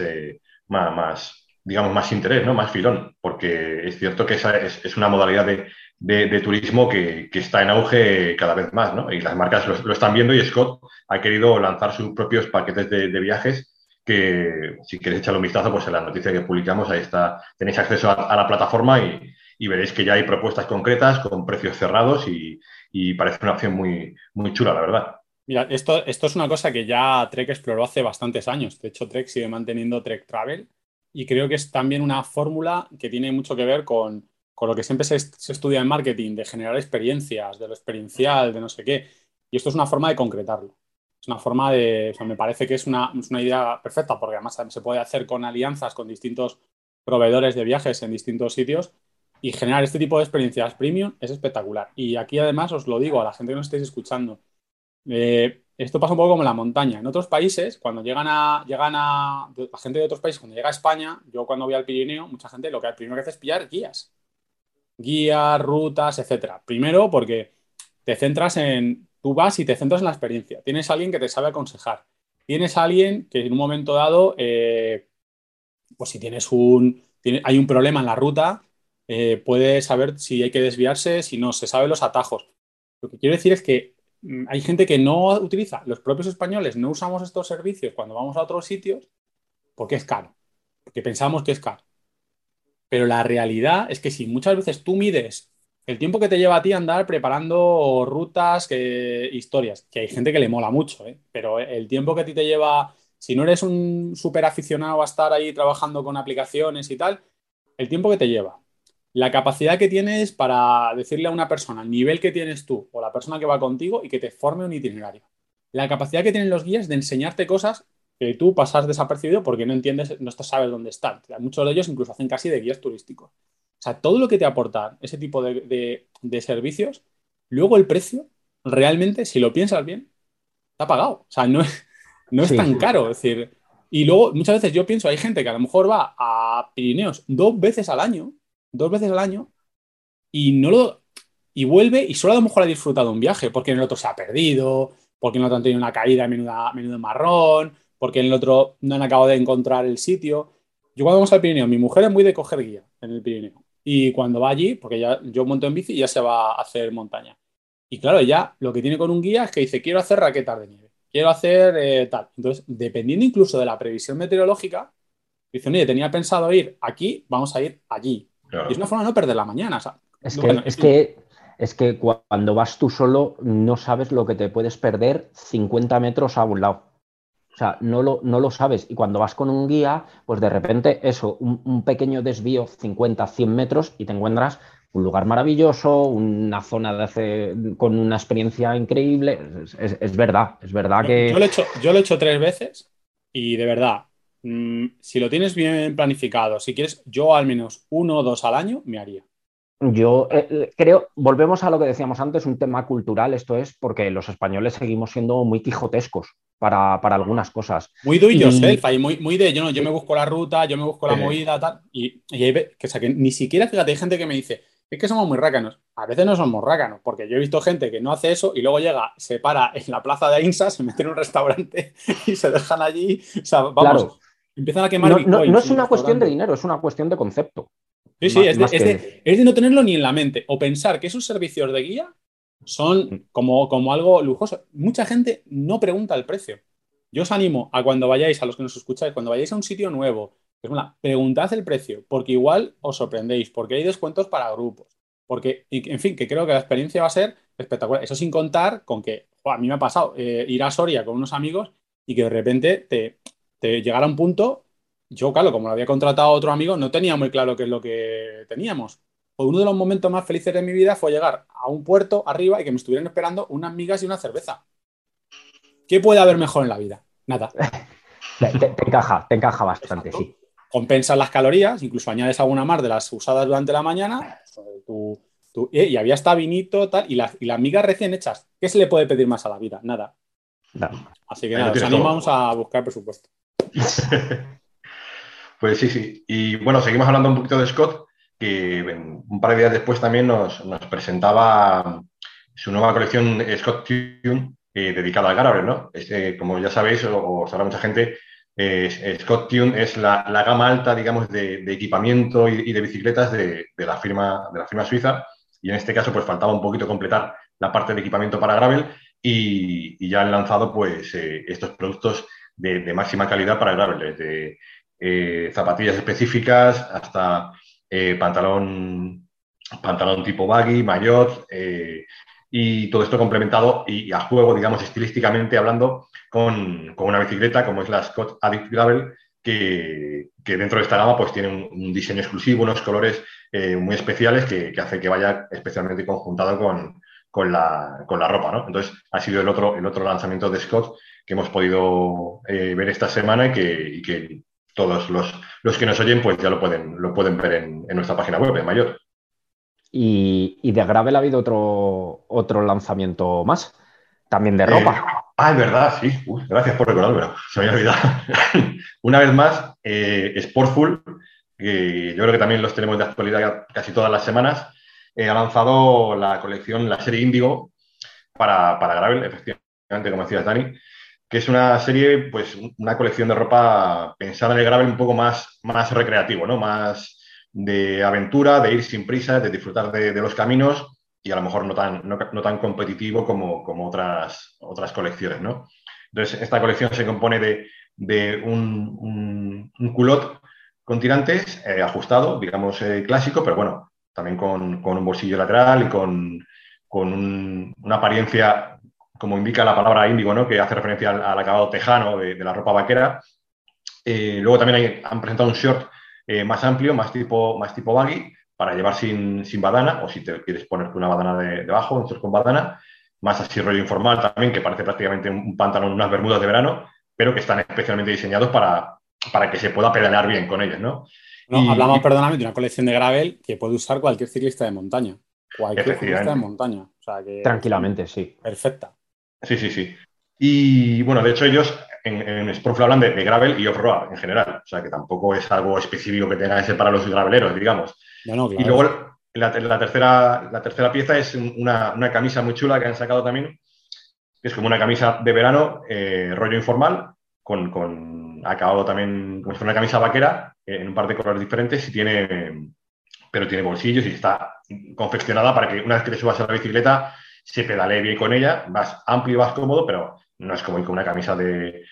más, digamos, más interés, ¿no? Más filón, porque es cierto que esa es una modalidad de, de, turismo que, está en auge cada vez más, ¿no? Y las marcas lo, están viendo y Scott ha querido lanzar sus propios paquetes de, viajes que si queréis echarle un vistazo, pues en la noticia que publicamos, ahí está, tenéis acceso a, la plataforma y, veréis que ya hay propuestas concretas con precios cerrados y, parece una opción muy, muy chula, la verdad. Mira, esto, esto es una cosa que ya Trek exploró hace bastantes años. De hecho, Trek sigue manteniendo Trek Travel y creo que es también una fórmula que tiene mucho que ver con, con lo que siempre se, estudia en marketing, de generar experiencias, de lo experiencial, de no sé qué. Y esto es una forma de concretarlo. Es una forma de, me parece que es una, idea perfecta, porque además se puede hacer con alianzas con distintos proveedores de viajes en distintos sitios y generar este tipo de experiencias premium es espectacular. Y aquí además os lo digo a la gente que nos estéis escuchando. Eh, esto pasa un poco como en la montaña. En otros países, cuando llegan a, llegan a la gente de otros países, cuando llega a España, yo cuando voy al Pirineo, mucha gente lo que primero que hace es pillar guías guías, rutas, etcétera. Primero, porque te centras en, tú vas y te centras en la experiencia. Tienes a alguien que te sabe aconsejar. Tienes a alguien que en un momento dado, eh, pues si tienes un, hay un problema en la ruta, eh, puede saber si hay que desviarse, si no, se sabe los atajos. Lo que quiero decir es que mm, hay gente que no utiliza, los propios españoles no usamos estos servicios cuando vamos a otros sitios porque es caro, porque pensamos que es caro. Pero la realidad es que si muchas veces tú mides el tiempo que te lleva a ti andar preparando rutas, que, historias, que hay gente que le mola mucho, ¿eh? pero el tiempo que a ti te lleva, si no eres un súper aficionado a estar ahí trabajando con aplicaciones y tal, el tiempo que te lleva, la capacidad que tienes para decirle a una persona el nivel que tienes tú o la persona que va contigo y que te forme un itinerario. La capacidad que tienen los guías de enseñarte cosas que tú pasas desapercibido porque no entiendes, no sabes dónde están. Muchos de ellos incluso hacen casi de guías turísticos. O sea, todo lo que te aporta ese tipo de, servicios, luego el precio, realmente, si lo piensas bien, está pagado. O sea, no es, no es tan caro. Es decir, y luego muchas veces yo pienso, hay gente que a lo mejor va a Pirineos dos veces al año, dos veces al año, y no lo y vuelve y solo a lo mejor ha disfrutado un viaje, porque en el otro se ha perdido, porque en el otro han tenido una caída menuda, menudo marrón, porque en el otro no han acabado de encontrar el sitio. yo cuando vamos al Pirineo, mi mujer es muy de coger guía en el Pirineo. Y cuando va allí, porque ya yo monto en bici y ya se va a hacer montaña. Y claro, ya lo que tiene con un guía es que dice, quiero hacer raquetas de nieve, quiero hacer eh, tal. Entonces, dependiendo incluso de la previsión meteorológica, dice, oye, tenía pensado ir aquí, vamos a ir allí. Y es una forma de no perder la mañana. es, que, es, que, es que cuando vas tú solo no sabes lo que te puedes perder 50 metros a un lado. O sea, no lo, no lo sabes. Y cuando vas con un guía, pues de repente eso, un, un pequeño desvío, 50, 100 metros, y te encuentras un lugar maravilloso, una zona de hace, con una experiencia increíble. Es, verdad, es verdad que. Yo lo, he hecho, yo lo he hecho tres veces y de verdad, mm, si lo tienes bien planificado, si quieres, yo al menos uno o dos al año me haría. Yo eh, eh, creo, volvemos a lo que decíamos antes, un tema cultural, esto es porque los españoles seguimos siendo muy quijotescos para, algunas cosas. Muy do it yourself, muy, muy de yo, no, yo me busco la ruta, yo me busco la movida, tal, y, y que, que ni siquiera, fíjate, hay gente que me dice, es que somos muy rácanos. A veces no somos rácanos, porque yo he visto gente que no hace eso y luego llega, se para en la plaza de Ainsa, se mete en un restaurante y se dejan allí. O sea, vamos, empiezan a quemar. No, no, es una cuestión de dinero, es una cuestión de concepto. Sí, sí, es, de, no tenerlo ni en la mente o pensar que esos servicios de guía son mm. como, como algo lujoso. Mucha gente no pregunta el precio. Yo os animo a cuando vayáis, a los que nos escucháis, cuando vayáis a un sitio nuevo, preguntad el precio, porque igual os sorprendéis, porque hay descuentos para grupos, porque, en fin, que creo que la experiencia va a ser espectacular. Eso sin contar con que, a mí me ha pasado eh, ir a Soria con unos amigos y que de repente te, te llegara un punto, yo, claro, como lo había contratado otro amigo, no tenía muy claro qué es lo que teníamos. Pues uno de los momentos más felices de mi vida fue llegar a un puerto arriba y que me estuvieran esperando unas migas y una cerveza. ¿Qué puede haber mejor en la vida? Nada. Te, encaja, te encaja bastante, sí compensas las calorías, incluso añades alguna más de las usadas durante la mañana, eh, y había hasta vinito, tal, y, las migas recién hechas. ¿Qué se le puede pedir más a la vida? Nada. Así que nada, os animamos a buscar presupuesto. pues sí, sí. Y bueno, seguimos hablando un poquito de Scott, que un par de días después también nos, presentaba su nueva colección Scott Tune eh, dedicada al Gravel, ¿no? como ya sabéis, o, sabrá mucha gente, Scott Tune es la, gama alta, digamos, de, equipamiento y, de bicicletas de, la firma, de la firma suiza. Y en este caso, pues faltaba un poquito completar la parte de equipamiento para gravel y, ya han lanzado, pues, eh, estos productos de, máxima calidad para gravel, desde eh, zapatillas específicas hasta eh, pantalón, pantalón tipo baggy, maillot, y todo esto complementado y, a juego, digamos, estilísticamente hablando, con, una bicicleta como es la Scott Addict Gravel, que, dentro de esta gama pues tiene un, diseño exclusivo, unos colores eh, muy especiales que, que, hace que vaya especialmente conjuntado con, la, ropa, ¿no? Entonces, ha sido el otro, el otro lanzamiento de Scott que hemos podido eh, ver esta semana y que, todos los, que nos oyen pues ya lo pueden, lo pueden ver en, en nuestra página web, en Mayor. Y, de Gravel ha habido otro, otro lanzamiento más, también de ropa. Eh, ah, es verdad, sí. gracias por recordármelo. Se me había olvidado. Una vez más, eh, Sportful, que yo creo que también los tenemos de actualidad casi todas las semanas, eh, ha lanzado la colección, la serie Índigo para, para Gravel, efectivamente, como decías, Dani, que es una serie, pues una colección de ropa pensada en el Gravel un poco más, más recreativo, ¿no? Más de aventura, de ir sin prisa, de disfrutar de, los caminos y a lo mejor no tan, no, tan competitivo como, como, otras, otras colecciones, ¿no? Entonces, esta colección se compone de, un, un, culot con tirantes eh, ajustado, digamos, eh, clásico, pero bueno, también con, un bolsillo lateral y con, una apariencia, como indica la palabra índigo, ¿no? que hace referencia al, acabado tejano de, la ropa vaquera. Eh, luego también han presentado un short eh, más amplio, más tipo, más tipo baggy, para llevar sin, sin badana, o si te quieres ponerte una badana de, debajo, un con badana, más así rollo informal también, que parece prácticamente un pantalón, unas bermudas de verano, pero que están especialmente diseñados para, para que se pueda pedalear bien con ellas, ¿no? hablamos, perdóname, de una colección de gravel que puede usar cualquier ciclista de montaña. Cualquier ciclista de montaña. Tranquilamente, sí. Perfecta. Sí, sí, sí. Y bueno, de hecho ellos en, en Sportful hablan de, gravel y off-road en general. O sea, que tampoco es algo específico que tenga que ser para los graveleros, digamos. Y luego la, tercera, la tercera pieza es una, camisa muy chula que han sacado también, que es como una camisa de verano, eh, rollo informal, con, acabado también como si fuera una camisa vaquera, en un par de colores diferentes y tiene, pero tiene bolsillos y está confeccionada para que una vez que te subas a la bicicleta se pedalee bien con ella, vas amplio y vas cómodo, pero no es como una camisa de,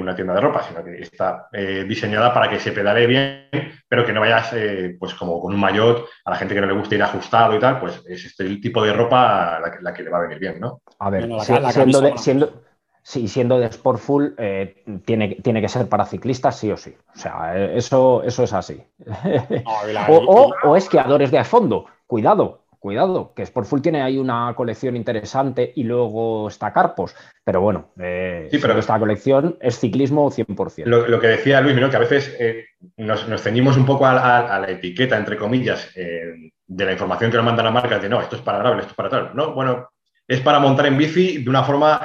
una tienda de ropa, sino que está eh, diseñada para que se pedalee bien, pero que no vayas eh, pues como con un maillot, a la gente que no le gusta ir ajustado y tal, pues es este el tipo de ropa la que, le va a venir bien, ¿no? A ver, siendo, siendo, siendo de Sportful, eh, tiene, tiene que ser para ciclistas sí o sí. O sea, eso, eso es así. o, o esquiadores de a fondo. Cuidado, cuidado, que Sportful tiene ahí una colección interesante y luego está Carpos, pero bueno, eh, pero esta colección es ciclismo 100%. Lo, que decía Luis, que a veces eh, nos, ceñimos un poco a, la etiqueta, entre comillas, eh, de la información que nos manda la marca, de no, esto es para gravel, esto es para tal. No, bueno, es para montar en bici de una forma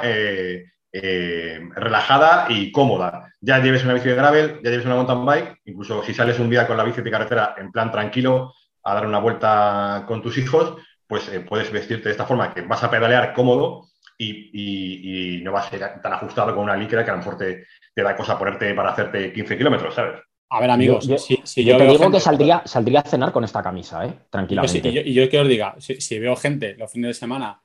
relajada y cómoda. Ya lleves una bici de gravel, ya lleves una mountain bike, incluso si sales un día con la bici de carretera en plan tranquilo, a dar una vuelta con tus hijos, pues eh, puedes vestirte de esta forma, que vas a pedalear cómodo y, no vas a ser tan ajustado con una licra que a lo mejor te, da cosa ponerte para hacerte 15 kilómetros, ¿sabes? A ver, amigos, si, yo, te digo que saldría, saldría a cenar con esta camisa, ¿eh? tranquilamente. y, yo, que os diga, si, veo gente los fines de semana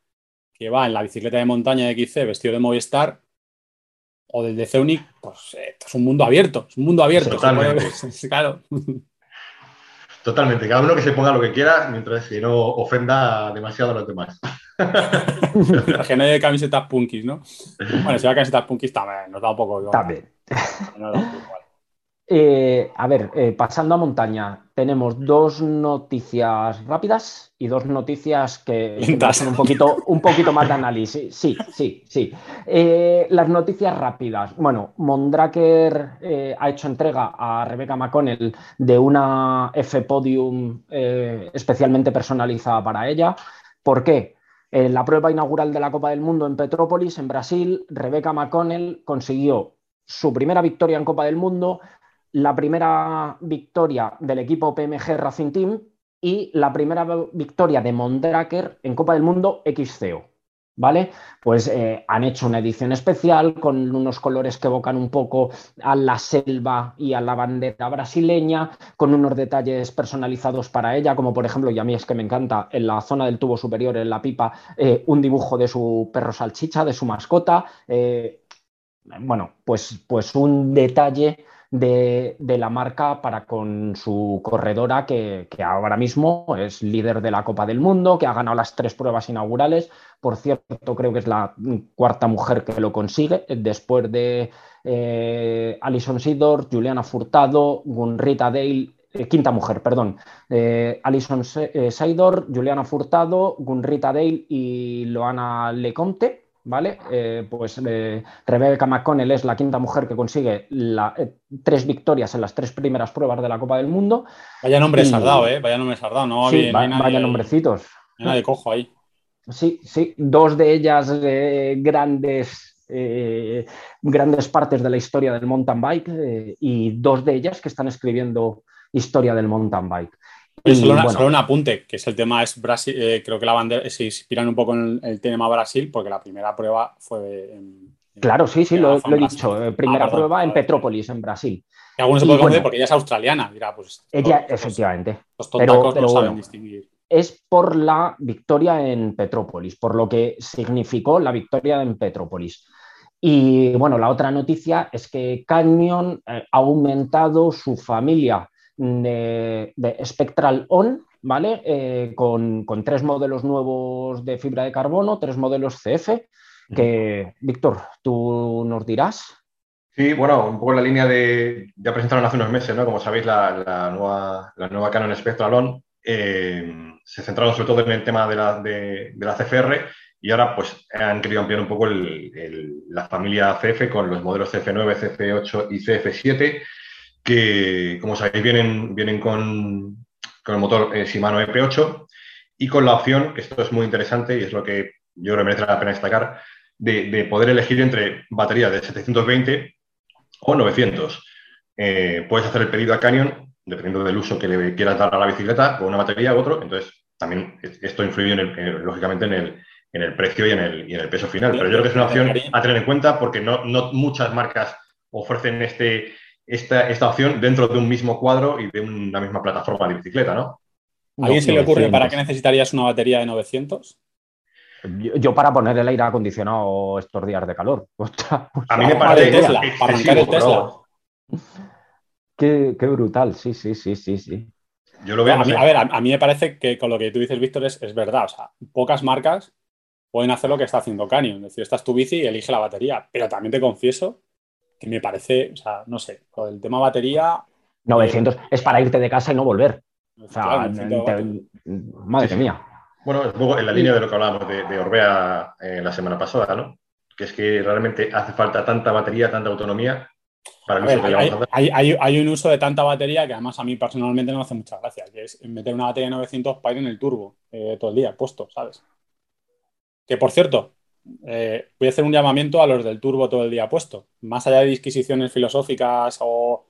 que va en la bicicleta de montaña de XC vestido de Movistar o del de Ceunic, pues eh, es un mundo abierto, es un mundo abierto. claro. Totalmente, cada uno que se ponga lo que quiera mientras que no ofenda demasiado a los demás. que no hay camisetas punkis, ¿no? Bueno, si hay camisetas punkis también, nos da un poco También. Eh, a ver, eh, pasando a montaña, tenemos dos noticias rápidas y dos noticias que, son un poquito, un poquito más de análisis. Sí, sí, sí. Eh, las noticias rápidas. Bueno, Mondraker ha hecho entrega a Rebecca McConnell de una F Podium especialmente personalizada para ella. ¿Por qué? En la prueba inaugural de la Copa del Mundo en Petrópolis, en Brasil, Rebecca McConnell consiguió su primera victoria en Copa del Mundo, la primera victoria del equipo PMG Racing Team y la primera victoria de Mondraker en Copa del Mundo XCO. ¿Vale? Pues eh, han hecho una edición especial con unos colores que evocan un poco a la selva y a la bandera brasileña, con unos detalles personalizados para ella, como por ejemplo, y a mí es que me encanta, en la zona del tubo superior, en la pipa, eh, un dibujo de su perro salchicha, de su mascota. Eh, bueno, pues, pues un detalle de, la marca para con su corredora, que, ahora mismo es líder de la Copa del Mundo, que ha ganado las tres pruebas inaugurales. Por cierto, creo que es la cuarta mujer que lo consigue, después de eh, Alison Sidor, Juliana Furtado, Gunrita Dale eh, quinta mujer, perdón, eh, Alison Seidor, Juliana Furtado, Gunrita Dale y Loana Leconte. ¿Vale? Eh, pues eh, Rebecca McConnell es la quinta mujer que consigue eh, tres victorias en las tres primeras pruebas de la Copa del Mundo. Vaya nombre sardado, ¿eh? Vaya nombre sardado, ¿no? Sí, vaya nombrecitos. de cojo ahí. Sí, sí, dos de ellas grandes, grandes partes de la historia del mountain bike y dos de ellas que están escribiendo historia del mountain bike solo, un apunte, que es el tema es Brasil, eh, creo que la bandera se inspiran un poco en el, tema Brasil, porque la primera prueba fue en, Claro, sí, sí, lo, he dicho. Eh, primera ah, prueba en Petrópolis, en Brasil. Y algunos se puede conocer porque ella es australiana, dirá, pues. Ella, efectivamente. pero, no saben distinguir. Es por la victoria en Petrópolis, por lo que significó la victoria en Petrópolis. Y bueno, la otra noticia es que Canyon eh, ha aumentado su familia de, Spectral On, ¿vale? Eh, con, tres modelos nuevos de fibra de carbono, tres modelos CF, que, Víctor, tú nos dirás. Sí, bueno, un poco en la línea de, ya presentaron hace unos meses, ¿no? Como sabéis, la, nueva, la nueva Canon Spectral On eh, se centraron sobre todo en el tema de la, de, la CFR y ahora pues han querido ampliar un poco la familia CF con los modelos CF9, CF8 y CF7 que, como sabéis, vienen, vienen con, el motor eh, Shimano EP8 y con la opción, que esto es muy interesante y es lo que yo creo que merece la pena destacar, de, poder elegir entre baterías de 720 o 900. Eh, puedes hacer el pedido a Canyon, dependiendo del uso que le quieras dar a la bicicleta, con una batería u otro. Entonces, también esto influye, lógicamente, en el, en el precio y en el, y en el peso final. Pero yo creo que es una opción a tener en cuenta porque no, no muchas marcas ofrecen este, esta, esta opción dentro de un mismo cuadro y de una misma plataforma de bicicleta, ¿no? ¿A alguien se le ocurre para qué necesitarías una batería de 900? Yo, para poner el aire acondicionado estos días de calor. a mí me parece Tesla, para arrancar el Tesla. Qué, brutal, sí, sí, sí, sí, sí. Yo lo veo. A, mí, a ver, a, mí me parece que con lo que tú dices, Víctor, es, es, verdad. O sea, pocas marcas pueden hacer lo que está haciendo Canyon. Es decir, esta es tu bici y elige la batería. Pero también te confieso que me parece, o sea, no sé, con el tema batería. 900 eh, es para irte de casa y no volver. O sea, madre mía. Bueno, es un poco en la línea de lo que hablábamos de, Orbea eh, la semana pasada, ¿no? Que es que realmente hace falta tanta batería, tanta autonomía para el uso que hay, hay, hay, hay, un uso de tanta batería que además a mí personalmente no me hace mucha gracia, que es meter una batería de 900 para ir en el turbo eh, todo el día puesto, ¿sabes? Que por cierto, eh, voy a hacer un llamamiento a los del turbo todo el día puesto. Más allá de disquisiciones filosóficas o,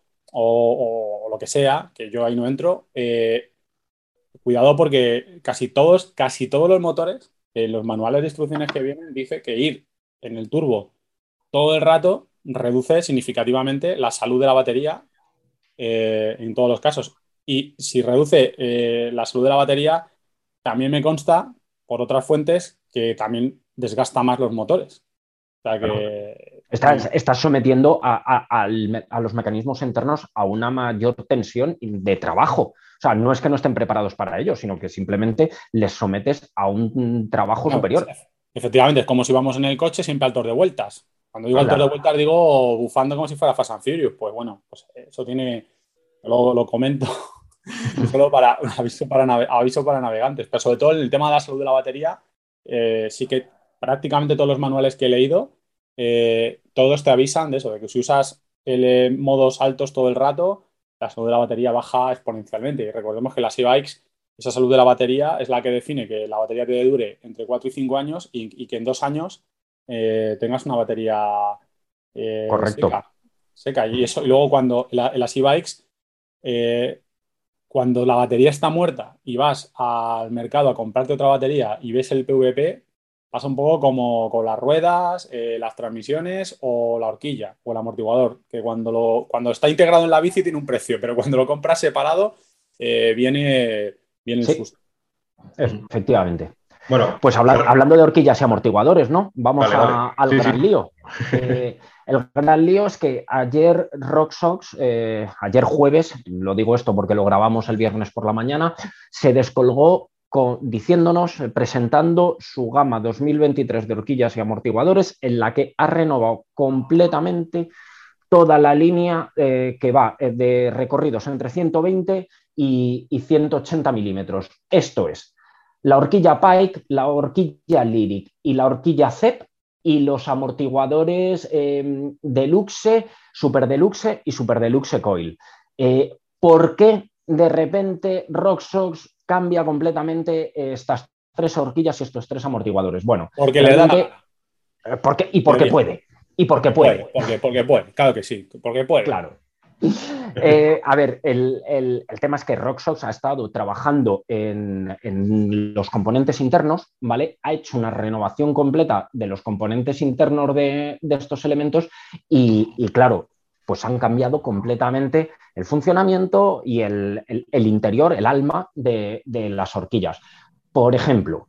lo que sea, que yo ahí no entro, eh, cuidado porque casi todos, casi todos los motores, en los manuales de instrucciones que vienen, dice que ir en el turbo todo el rato reduce significativamente la salud de la batería eh, en todos los casos. Y si reduce la salud de la batería, también me consta por otras fuentes que también desgasta más los motores. O sea que... Estás, sometiendo a, los mecanismos internos a una mayor tensión de trabajo. O sea, no es que no estén preparados para ello, sino que simplemente les sometes a un trabajo superior. Efectivamente, es como si vamos en el coche siempre al de vueltas. Cuando digo al de vueltas digo bufando como si fuera Fast and Furious. Pues bueno, pues eso tiene, lo, lo comento solo para aviso para, aviso para navegantes. Pero sobre todo en el tema de la salud de la batería, eh, sí que prácticamente todos los manuales que he leído, eh, todos te avisan de eso, de que si usas el, modos altos todo el rato, la salud de la batería baja exponencialmente. Y recordemos que las e-bikes, esa salud de la batería es la que define que la batería te dure entre 4 y 5 años y, que en dos años eh, tengas una batería eh, Correcto. Seca, Y, eso, y luego cuando en las e-bikes, cuando la batería está muerta y vas al mercado a comprarte otra batería y ves el PVP, Pasa un poco como con las ruedas, eh, las transmisiones o la horquilla o el amortiguador, que cuando, lo, cuando está integrado en la bici tiene un precio, pero cuando lo compras separado eh, viene, viene el susto. Efectivamente. Bueno, pues hablando de horquillas y amortiguadores, ¿no? Vamos al gran lío. Eh, el gran lío es que ayer RockSox, ayer jueves, lo digo esto porque lo grabamos el viernes por la mañana, se descolgó diciéndonos, eh, presentando su gama 2023 de horquillas y amortiguadores, en la que ha renovado completamente toda la línea eh, que va eh, de recorridos entre 120 y, 180 milímetros. Esto es, la horquilla Pike, la horquilla Lyric y la horquilla CEP y los amortiguadores Deluxe, Super Deluxe y Super Deluxe Coil. ¿Por qué de repente RockSox cambia completamente estas tres horquillas y estos tres amortiguadores. Bueno, porque le da. Eh, porque, y porque puede. Y porque puede. Porque, porque puede, claro que sí, porque puede. Claro. Eh, a ver, el, tema es que RockSox ha estado trabajando en, los componentes internos, ¿vale? Ha hecho una renovación completa de los componentes internos de, estos elementos y, y, claro, pues han cambiado completamente el funcionamiento y el, interior, el alma de, las horquillas. Por ejemplo,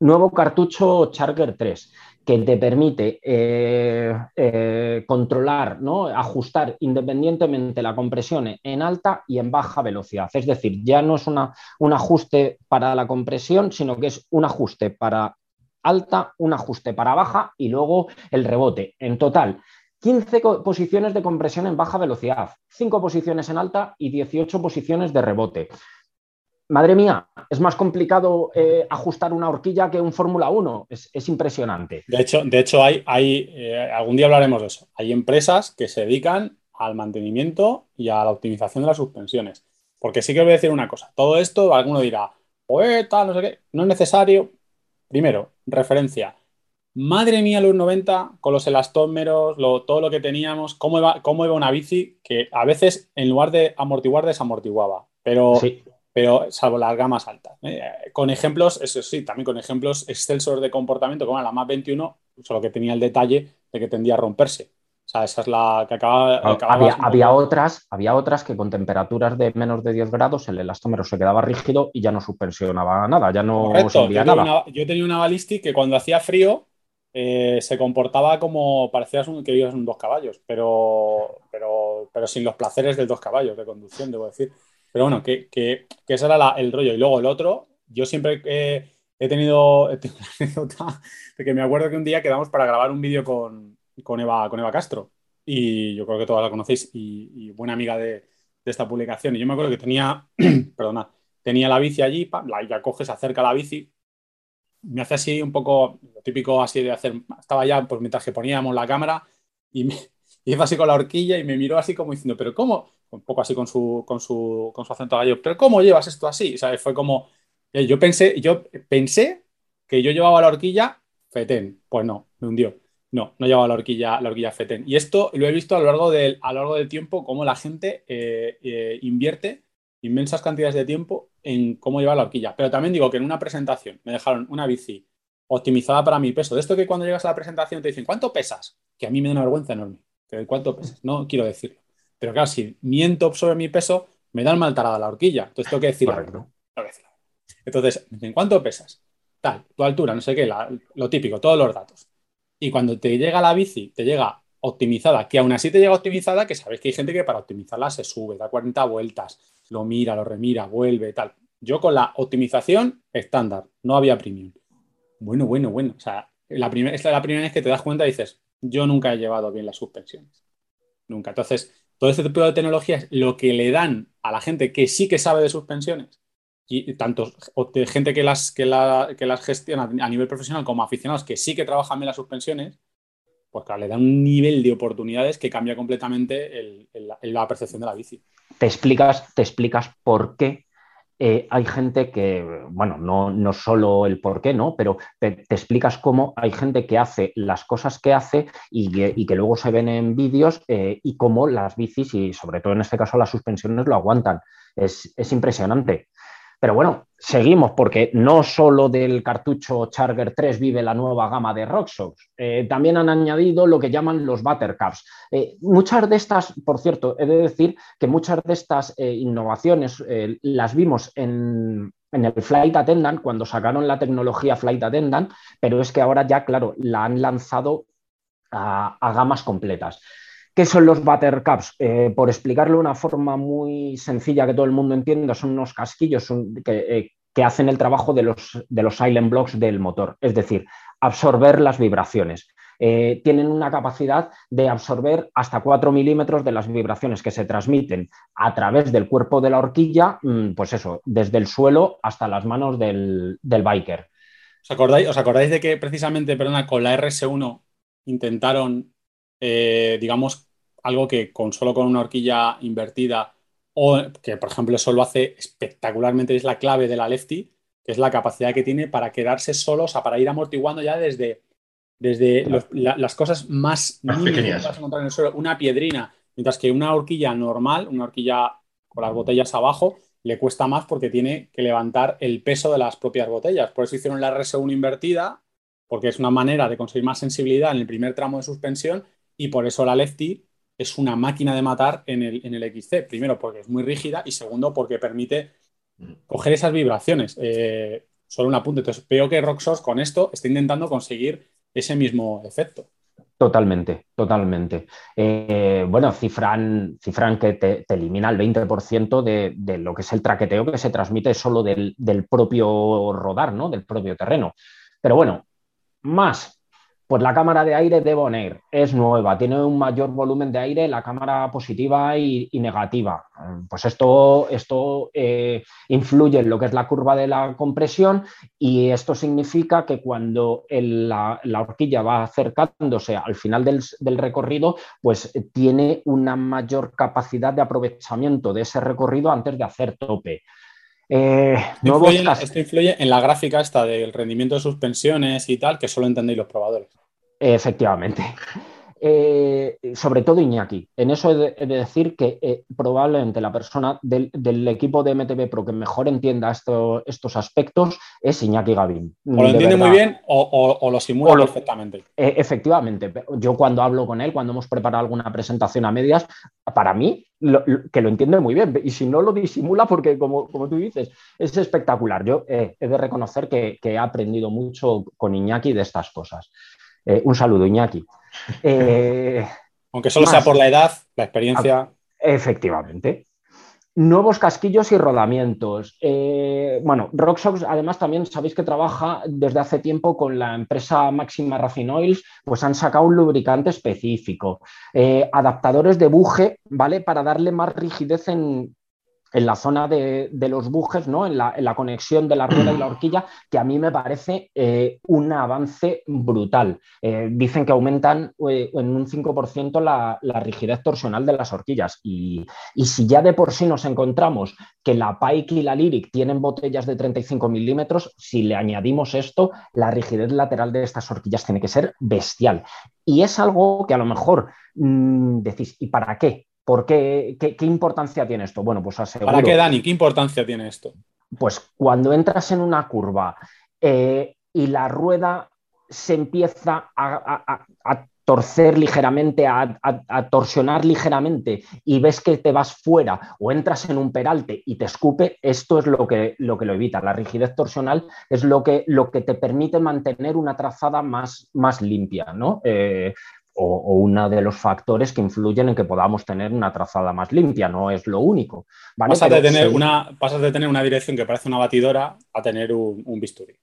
nuevo cartucho Charger 3 que te permite eh, eh, controlar, ¿no? ajustar independientemente la compresión en alta y en baja velocidad. Es decir, ya no es un ajuste para la compresión, sino que es un ajuste para alta, un ajuste para baja y luego el rebote. En total, 15 posiciones de compresión en baja velocidad, 5 posiciones en alta y 18 posiciones de rebote. Madre mía, es más complicado eh, ajustar una horquilla que un Fórmula 1. Es, impresionante. De hecho, de hecho hay, hay eh, algún día hablaremos de eso. Hay empresas que se dedican al mantenimiento y a la optimización de las suspensiones. Porque sí que voy a decir una cosa. Todo esto, alguno dirá, pues tal, no sé qué. No es necesario. Primero, referencia Madre mía, los 90, con los elastómeros, todo lo que teníamos, cómo iba, cómo iba una bici que a veces en lugar de amortiguar desamortiguaba, pero, pero salvo las gamas altas. ¿eh? Con ejemplos, eso sí, también con ejemplos excelsos de comportamiento, como la MAP 21, solo que tenía el detalle de que tendía a romperse. sea, esa es la que acaba. Ah, había, otras, había otras que con temperaturas de menos de 10 grados el elastómero se quedaba rígido y ya no suspensionaba nada, ya no subía nada. yo tenía una ballistic que cuando hacía frío eh, se comportaba como parecías un, que ibas un dos caballos, pero, pero, pero sin los placeres del dos caballos de conducción, debo decir. Pero bueno, que, que, que ese era el rollo. Y luego el otro, yo siempre he tenido, he tenido una anécdota de que me acuerdo que un día quedamos para grabar un vídeo con, con Eva, con Eva Castro. Y yo creo que todas la conocéis y, buena amiga de, esta publicación. Y yo me acuerdo que tenía, perdona, tenía la bici allí, la, ya coges, acerca la bici, me hace así un poco, típico así de hacer, estaba ya, pues mientras que poníamos la cámara y me hizo así con la horquilla y me miró así como diciendo, pero ¿cómo? Un poco así con su, con su, con su acento gallo, pero ¿cómo llevas esto así? ¿Sabes? Fue como, eh, yo pensé, yo pensé que yo llevaba la horquilla fetén, pues no, me hundió. No, no llevaba la horquilla, la horquilla FETEN. Y esto lo he visto a lo largo del, a lo largo del tiempo, cómo la gente eh, eh, invierte inmensas cantidades de tiempo en cómo llevar la horquilla. Pero también digo que en una presentación me dejaron una bici optimizada para mi peso. De esto que cuando llegas a la presentación te dicen, ¿cuánto pesas? Que a mí me da una vergüenza enorme. ¿Cuánto pesas? No quiero decirlo. Pero claro, si miento sobre mi peso, me dan mal tarada la horquilla. Entonces tengo que decirlo. Entonces, ¿en cuánto pesas? Tal, tu altura, no sé qué, lo típico, todos los datos. Y cuando te llega la bici, te llega optimizada, que aún así te llega optimizada, que sabes que hay gente que para optimizarla se sube, da 40 vueltas, lo mira, lo remira, vuelve, tal. Yo con la optimización estándar, no había premium. Bueno, bueno, bueno. O sea, la esta es la primera vez que te das cuenta y dices, yo nunca he llevado bien las suspensiones. Nunca. Entonces, todo este tipo de tecnologías, lo que le dan a la gente que sí que sabe de suspensiones, y tanto gente que las, que, las gestiona a nivel profesional como aficionados que sí que trabajan bien las suspensiones, pues le dan un nivel de oportunidades que cambia completamente la percepción de la bici. Te explicas, te explicas por qué eh, hay gente que, bueno, no, no, solo el por qué, ¿no? Pero te, explicas cómo hay gente que hace las cosas que hace y que, luego se ven en vídeos eh, y cómo las bicis y sobre todo en este caso las suspensiones lo aguantan. Es, es impresionante. Pero bueno, seguimos porque no solo del cartucho Charger 3 vive la nueva gama de Rocksox, eh, también han añadido lo que llaman los Buttercups. Eh, muchas de estas, por cierto, he de decir que muchas de estas eh, innovaciones las vimos en, el Flight Attendant cuando sacaron la tecnología Flight Attendant, pero es que ahora ya, claro, la han lanzado a gamas completas. ¿Qué son los buttercups? Eh, por explicarlo de una forma muy sencilla que todo el mundo entienda, son unos casquillos eh, que, hacen el trabajo de los, de los silent blocks del motor, es decir, absorber las vibraciones. Eh, tienen una capacidad de absorber hasta 4 milímetros de las vibraciones que se transmiten a través del cuerpo de la horquilla, mm, pues eso, desde el suelo hasta las manos del, biker. ¿Os acordáis, ¿Os acordáis de que precisamente, perdona, con la RS1 intentaron eh, digamos, algo que con solo con una horquilla invertida o que, por ejemplo, eso lo hace espectacularmente, es la clave de la Lefty, que es la capacidad que tiene para quedarse solo, o sea, para ir amortiguando ya desde, desde las cosas más, pequeñas. Que encontrar en el suelo, una piedrina, mientras que una horquilla normal, una horquilla con las botellas abajo, le cuesta más porque tiene que levantar el peso de las propias botellas. Por eso hicieron la RS1 invertida, porque es una manera de conseguir más sensibilidad en el primer tramo de suspensión y por eso la Lefty es una máquina de matar en el, en el XC. Primero, porque es muy rígida y segundo, porque permite coger esas vibraciones. Eh, solo un apunte. Entonces, veo que Roxos con esto está intentando conseguir ese mismo efecto. Totalmente, totalmente. Eh, bueno, cifran, cifran que te, elimina el 20% de, de, lo que es el traqueteo que se transmite solo del, del propio rodar, ¿no? Del propio terreno. Pero bueno, más pues la cámara de aire de Bonaire es nueva, tiene un mayor volumen de aire, la cámara positiva y, negativa. Pues esto, esto eh, influye en lo que es la curva de la compresión y esto significa que cuando la, horquilla va acercándose al final del, recorrido, pues tiene una mayor capacidad de aprovechamiento de ese recorrido antes de hacer tope. Eh, esto influye en la gráfica esta del rendimiento de suspensiones y tal, que solo entendéis los probadores. Efectivamente. eh, sobre todo Iñaki. En eso he de, decir que eh, probablemente la persona del, equipo de MTV Pro que mejor entienda estos aspectos es Iñaki Gavín. O lo entiende muy bien o, lo simula perfectamente. E, efectivamente. Yo cuando hablo con él, cuando hemos preparado alguna presentación a medias, para mí, que lo entiende muy bien. Y si no lo disimula, porque como, como tú dices, es espectacular. Yo eh, he de reconocer que, que he aprendido mucho con Iñaki de estas cosas. Un saludo, Iñaki. Eh, Aunque solo sea por la edad, la experiencia. Efectivamente. Nuevos casquillos y rodamientos. Eh, bueno, RockSox además también sabéis que trabaja desde hace tiempo con la empresa Máxima Raffin Oils, pues han sacado un lubricante específico, eh, adaptadores de buje, ¿vale? Para darle más rigidez en, en la zona de, los bujes, ¿no? en, la, conexión de la rueda y la horquilla, que a mí me parece eh, un avance brutal. Eh, dicen que aumentan eh, en un 5% la, rigidez torsional de las horquillas. Y, si ya de por sí nos encontramos que la Pike y la Lyric tienen botellas de 35 milímetros, si le añadimos esto, la rigidez lateral de estas horquillas tiene que ser bestial. Y es algo que a lo mejor mm, decís, ¿y para qué? ¿Por qué, qué, importancia tiene esto? Bueno, pues aseguro. ¿Para qué, Dani? ¿Qué importancia tiene esto? Pues cuando entras en una curva eh, y la rueda se empieza a, torcer ligeramente, a, torsionar ligeramente y ves que te vas fuera o entras en un peralte y te escupe, esto es lo que lo, que lo evita. La rigidez torsional es lo que, lo que te permite mantener una trazada más, más limpia. ¿no? Eh, o, uno de los factores que influyen en que podamos tener una trazada más limpia, no es lo único. Pasas, de tener una, de tener una dirección que parece una batidora a tener un, bisturí.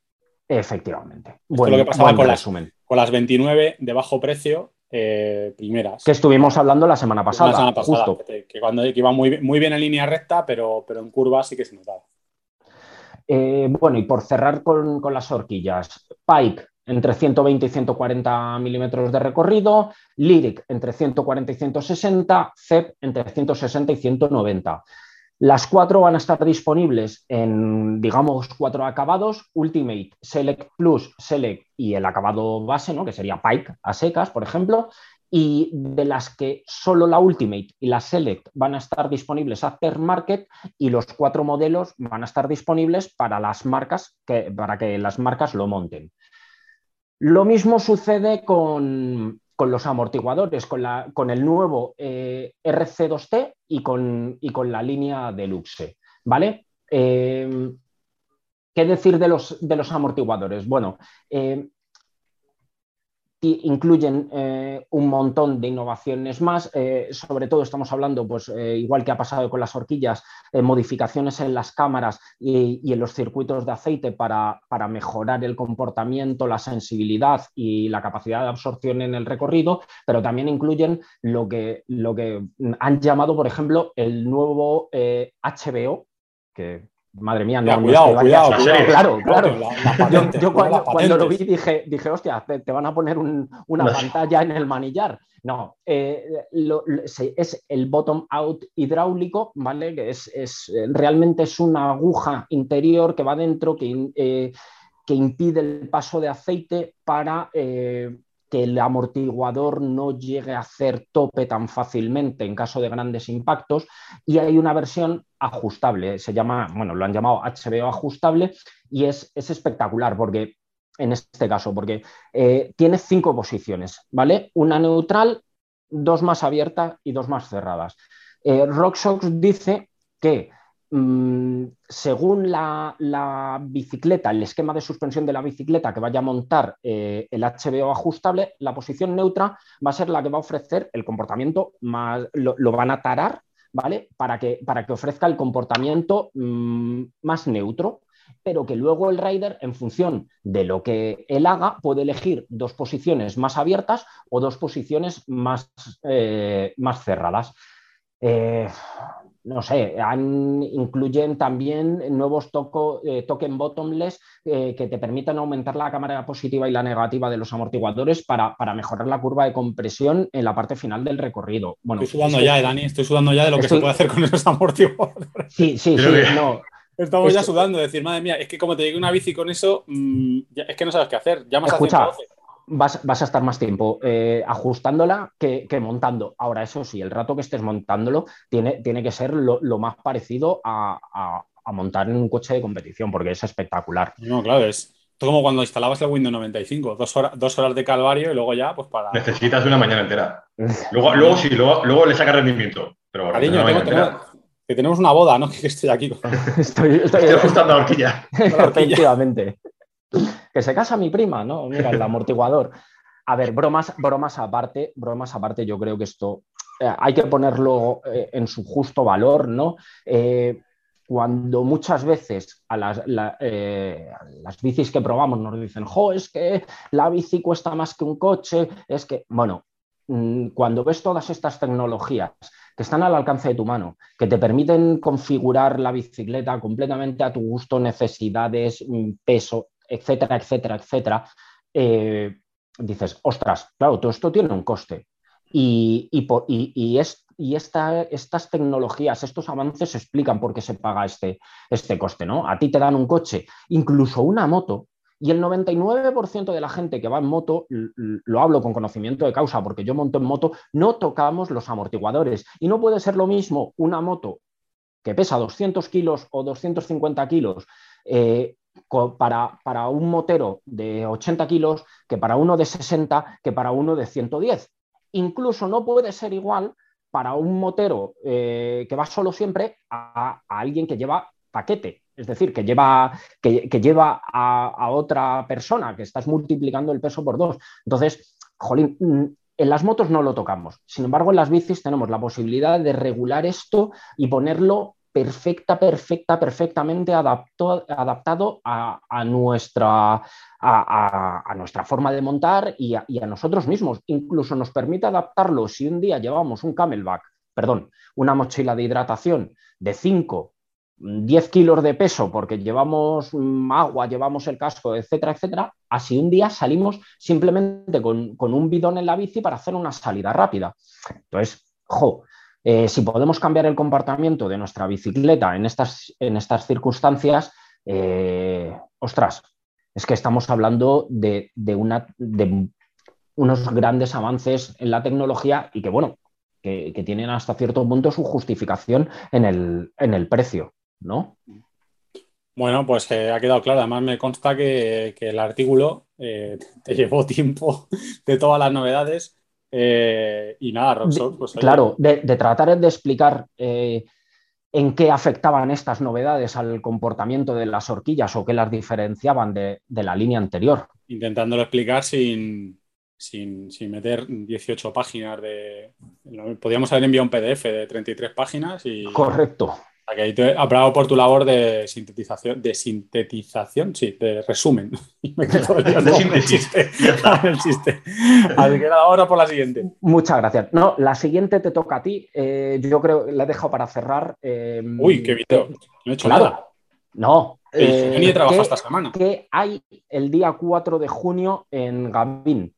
Efectivamente. bueno, lo que pasaba con las, con las 29 de bajo precio eh, primeras. Que estuvimos hablando la semana pasada. La semana pasada, justo. Que, cuando iba muy, muy bien en línea recta, pero, pero en curva sí que se notaba. Eh, bueno, y por cerrar con, con las horquillas, Pike entre 120 y 140 milímetros de recorrido, Lyric entre 140 y 160, CEP entre 160 y 190. Las cuatro van a estar disponibles en, digamos, cuatro acabados, Ultimate, Select Plus, Select y el acabado base, ¿no? que sería Pike a secas, por ejemplo, y de las que solo la Ultimate y la Select van a estar disponibles aftermarket y los cuatro modelos van a estar disponibles para las marcas, para que las marcas lo monten. Lo mismo sucede con, los amortiguadores, con, el nuevo eh, RC2T y con, la línea Deluxe. ¿Vale? Eh, ¿Qué decir de los, de los amortiguadores? Bueno, eh, incluyen eh, un montón de innovaciones más. Eh, sobre todo estamos hablando, pues eh, igual que ha pasado con las horquillas, modificaciones en las cámaras y, en los circuitos de aceite para, mejorar el comportamiento, la sensibilidad y la capacidad de absorción en el recorrido, pero también incluyen lo que, lo que han llamado, por ejemplo, el nuevo HBO, que madre mía, no, cuidado, cuidado, Claro, claro. yo, cuando, lo vi dije, dije hostia, te, van a poner una pantalla en el manillar. No, eh, es el bottom out hidráulico, ¿vale? Que es, realmente es una aguja interior que va dentro que, eh, que impide el paso de aceite para eh, que el amortiguador no llegue a hacer tope tan fácilmente en caso de grandes impactos y hay una versión ajustable, se llama, bueno, lo han llamado HBO ajustable y es, espectacular porque en este caso, porque eh, tiene cinco posiciones, ¿vale? Una neutral, dos más abiertas y dos más cerradas. Eh, dice que según la, bicicleta, el esquema de suspensión de la bicicleta que vaya a montar eh, el HBO ajustable, la posición neutra va a ser la que va a ofrecer el comportamiento más, lo, van a tarar, ¿vale? Para que, para que ofrezca el comportamiento mm, más neutro, pero que luego el rider, en función de lo que él haga, puede elegir dos posiciones más abiertas o dos posiciones más, eh, más cerradas. Eh, no sé, incluyen también nuevos toco, eh, token bottomless eh, que te permitan aumentar la cámara positiva y la negativa de los amortiguadores para, mejorar la curva de compresión en la parte final del recorrido. Bueno, estoy sudando ya, Dani, estoy sudando ya de lo que se puede hacer con esos amortiguadores. Sí, sí, sí, no. Estamos ya sudando, decir, madre mía, es que como te llegue una bici con eso, mm, es que no sabes qué hacer. Llamas Escucha, vas, a estar más tiempo eh, ajustándola que, montando. Ahora, eso sí, el rato que estés montándolo tiene, tiene que ser lo, más parecido a, montar en un coche de competición, porque es espectacular. No, claro, es como cuando instalabas el Windows 95, dos, horas, dos horas de calvario y luego ya, pues para. Necesitas una mañana entera. Luego, luego sí, luego, luego le saca rendimiento. Pero Cariño, que tenemos una boda, ¿no? Que estoy aquí. estoy, estoy, ajustando la horquilla. Efectivamente. Que se casa mi prima, ¿no? Mira, el amortiguador. A ver, bromas, bromas aparte, bromas aparte, yo creo que esto eh, hay que ponerlo eh, en su justo valor, ¿no? Eh, cuando muchas veces a las, las, bicis que probamos nos dicen, jo, es que la bici cuesta más que un coche, es que, bueno, mm, cuando ves todas estas tecnologías que están al alcance de tu mano, que te permiten configurar la bicicleta completamente a tu gusto, necesidades, mm, peso, etcétera, etcétera, etcétera, eh, dices, ostras, claro, todo esto tiene un coste. Y, y, es, y estas tecnologías, estos avances explican por qué se paga este, este coste, ¿no? A ti te dan un coche, incluso una moto, y el 99% de la gente que va en moto, lo hablo con conocimiento de causa, porque yo monto en moto, no tocamos los amortiguadores. Y no puede ser lo mismo una moto que pesa 200 kilos o 250 kilos eh, para, para, un motero de 80 kilos que para uno de 60 que para uno de 110. Incluso no puede ser igual para un motero eh, que va solo siempre a, alguien que lleva paquete, es decir, que lleva, que, lleva a, otra persona, que estás multiplicando el peso por dos. Entonces, jolín, mm, en las motos no lo tocamos. Sin embargo, en las bicis tenemos la posibilidad de regular esto y ponerlo perfecta, perfecta, perfectamente adaptado a, nuestra, a, nuestra, forma de montar y, a, nosotros mismos. Incluso nos permite adaptarlo si un día llevamos un camelback, perdón, una mochila de hidratación de 5, 10 kilos de peso porque llevamos mm, agua, llevamos el casco, etcétera, etcétera, así un día salimos simplemente con, con un bidón en la bici para hacer una salida rápida. Entonces, jo, eh, si podemos cambiar el comportamiento de nuestra bicicleta en estas, en estas circunstancias, eh, ostras, es que estamos hablando de, de unos grandes avances en la tecnología y que, bueno, que, tienen hasta cierto punto su justificación en el, en el precio, ¿no? Bueno, pues eh, ha quedado claro. Además, me consta que, el artículo te llevó tiempo de todas las novedades eh, y nada, Roxor, pues, Claro, de, tratar de explicar eh, en qué afectaban estas novedades al comportamiento de las horquillas o qué las diferenciaban de, de la línea anterior. Intentándolo explicar sin, sin, sin, meter 18 páginas de... Podríamos haber enviado un PDF de 33 páginas y... Correcto. Aquí te bravo por tu labor de sintetización, de sintetización, sí, de resumen. Me quedo de síntesis. el chiste. Así que ahora por la siguiente. Muchas gracias. No, la siguiente te toca a ti. Eh, yo creo que la he dejado para cerrar. Eh, Uy, qué video. No he hecho nada. No. Eh, ni he trabajado esta semana. ¿Qué hay el día 4 de junio en Gavin?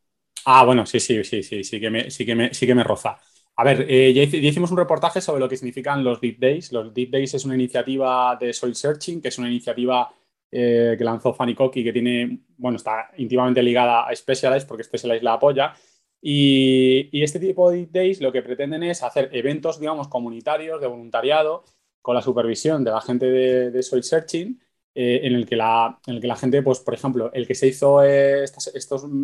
Ah, bueno, sí, sí, sí, sí, sí que me, sí que me, sí que me roza. A ver, eh, ya, hicimos un reportaje sobre lo que significan los Deep Days. Los Deep Days es una iniciativa de Soil Searching, que es una iniciativa eh, que lanzó Fanny y que tiene, bueno, está íntimamente ligada a Specialized porque Specialized la apoya. Y, este tipo de Deep Days lo que pretenden es hacer eventos, digamos, comunitarios de voluntariado con la supervisión de la gente de, Soil Searching, eh, en, el que la, en el que la gente, pues, por ejemplo, el que se hizo estos,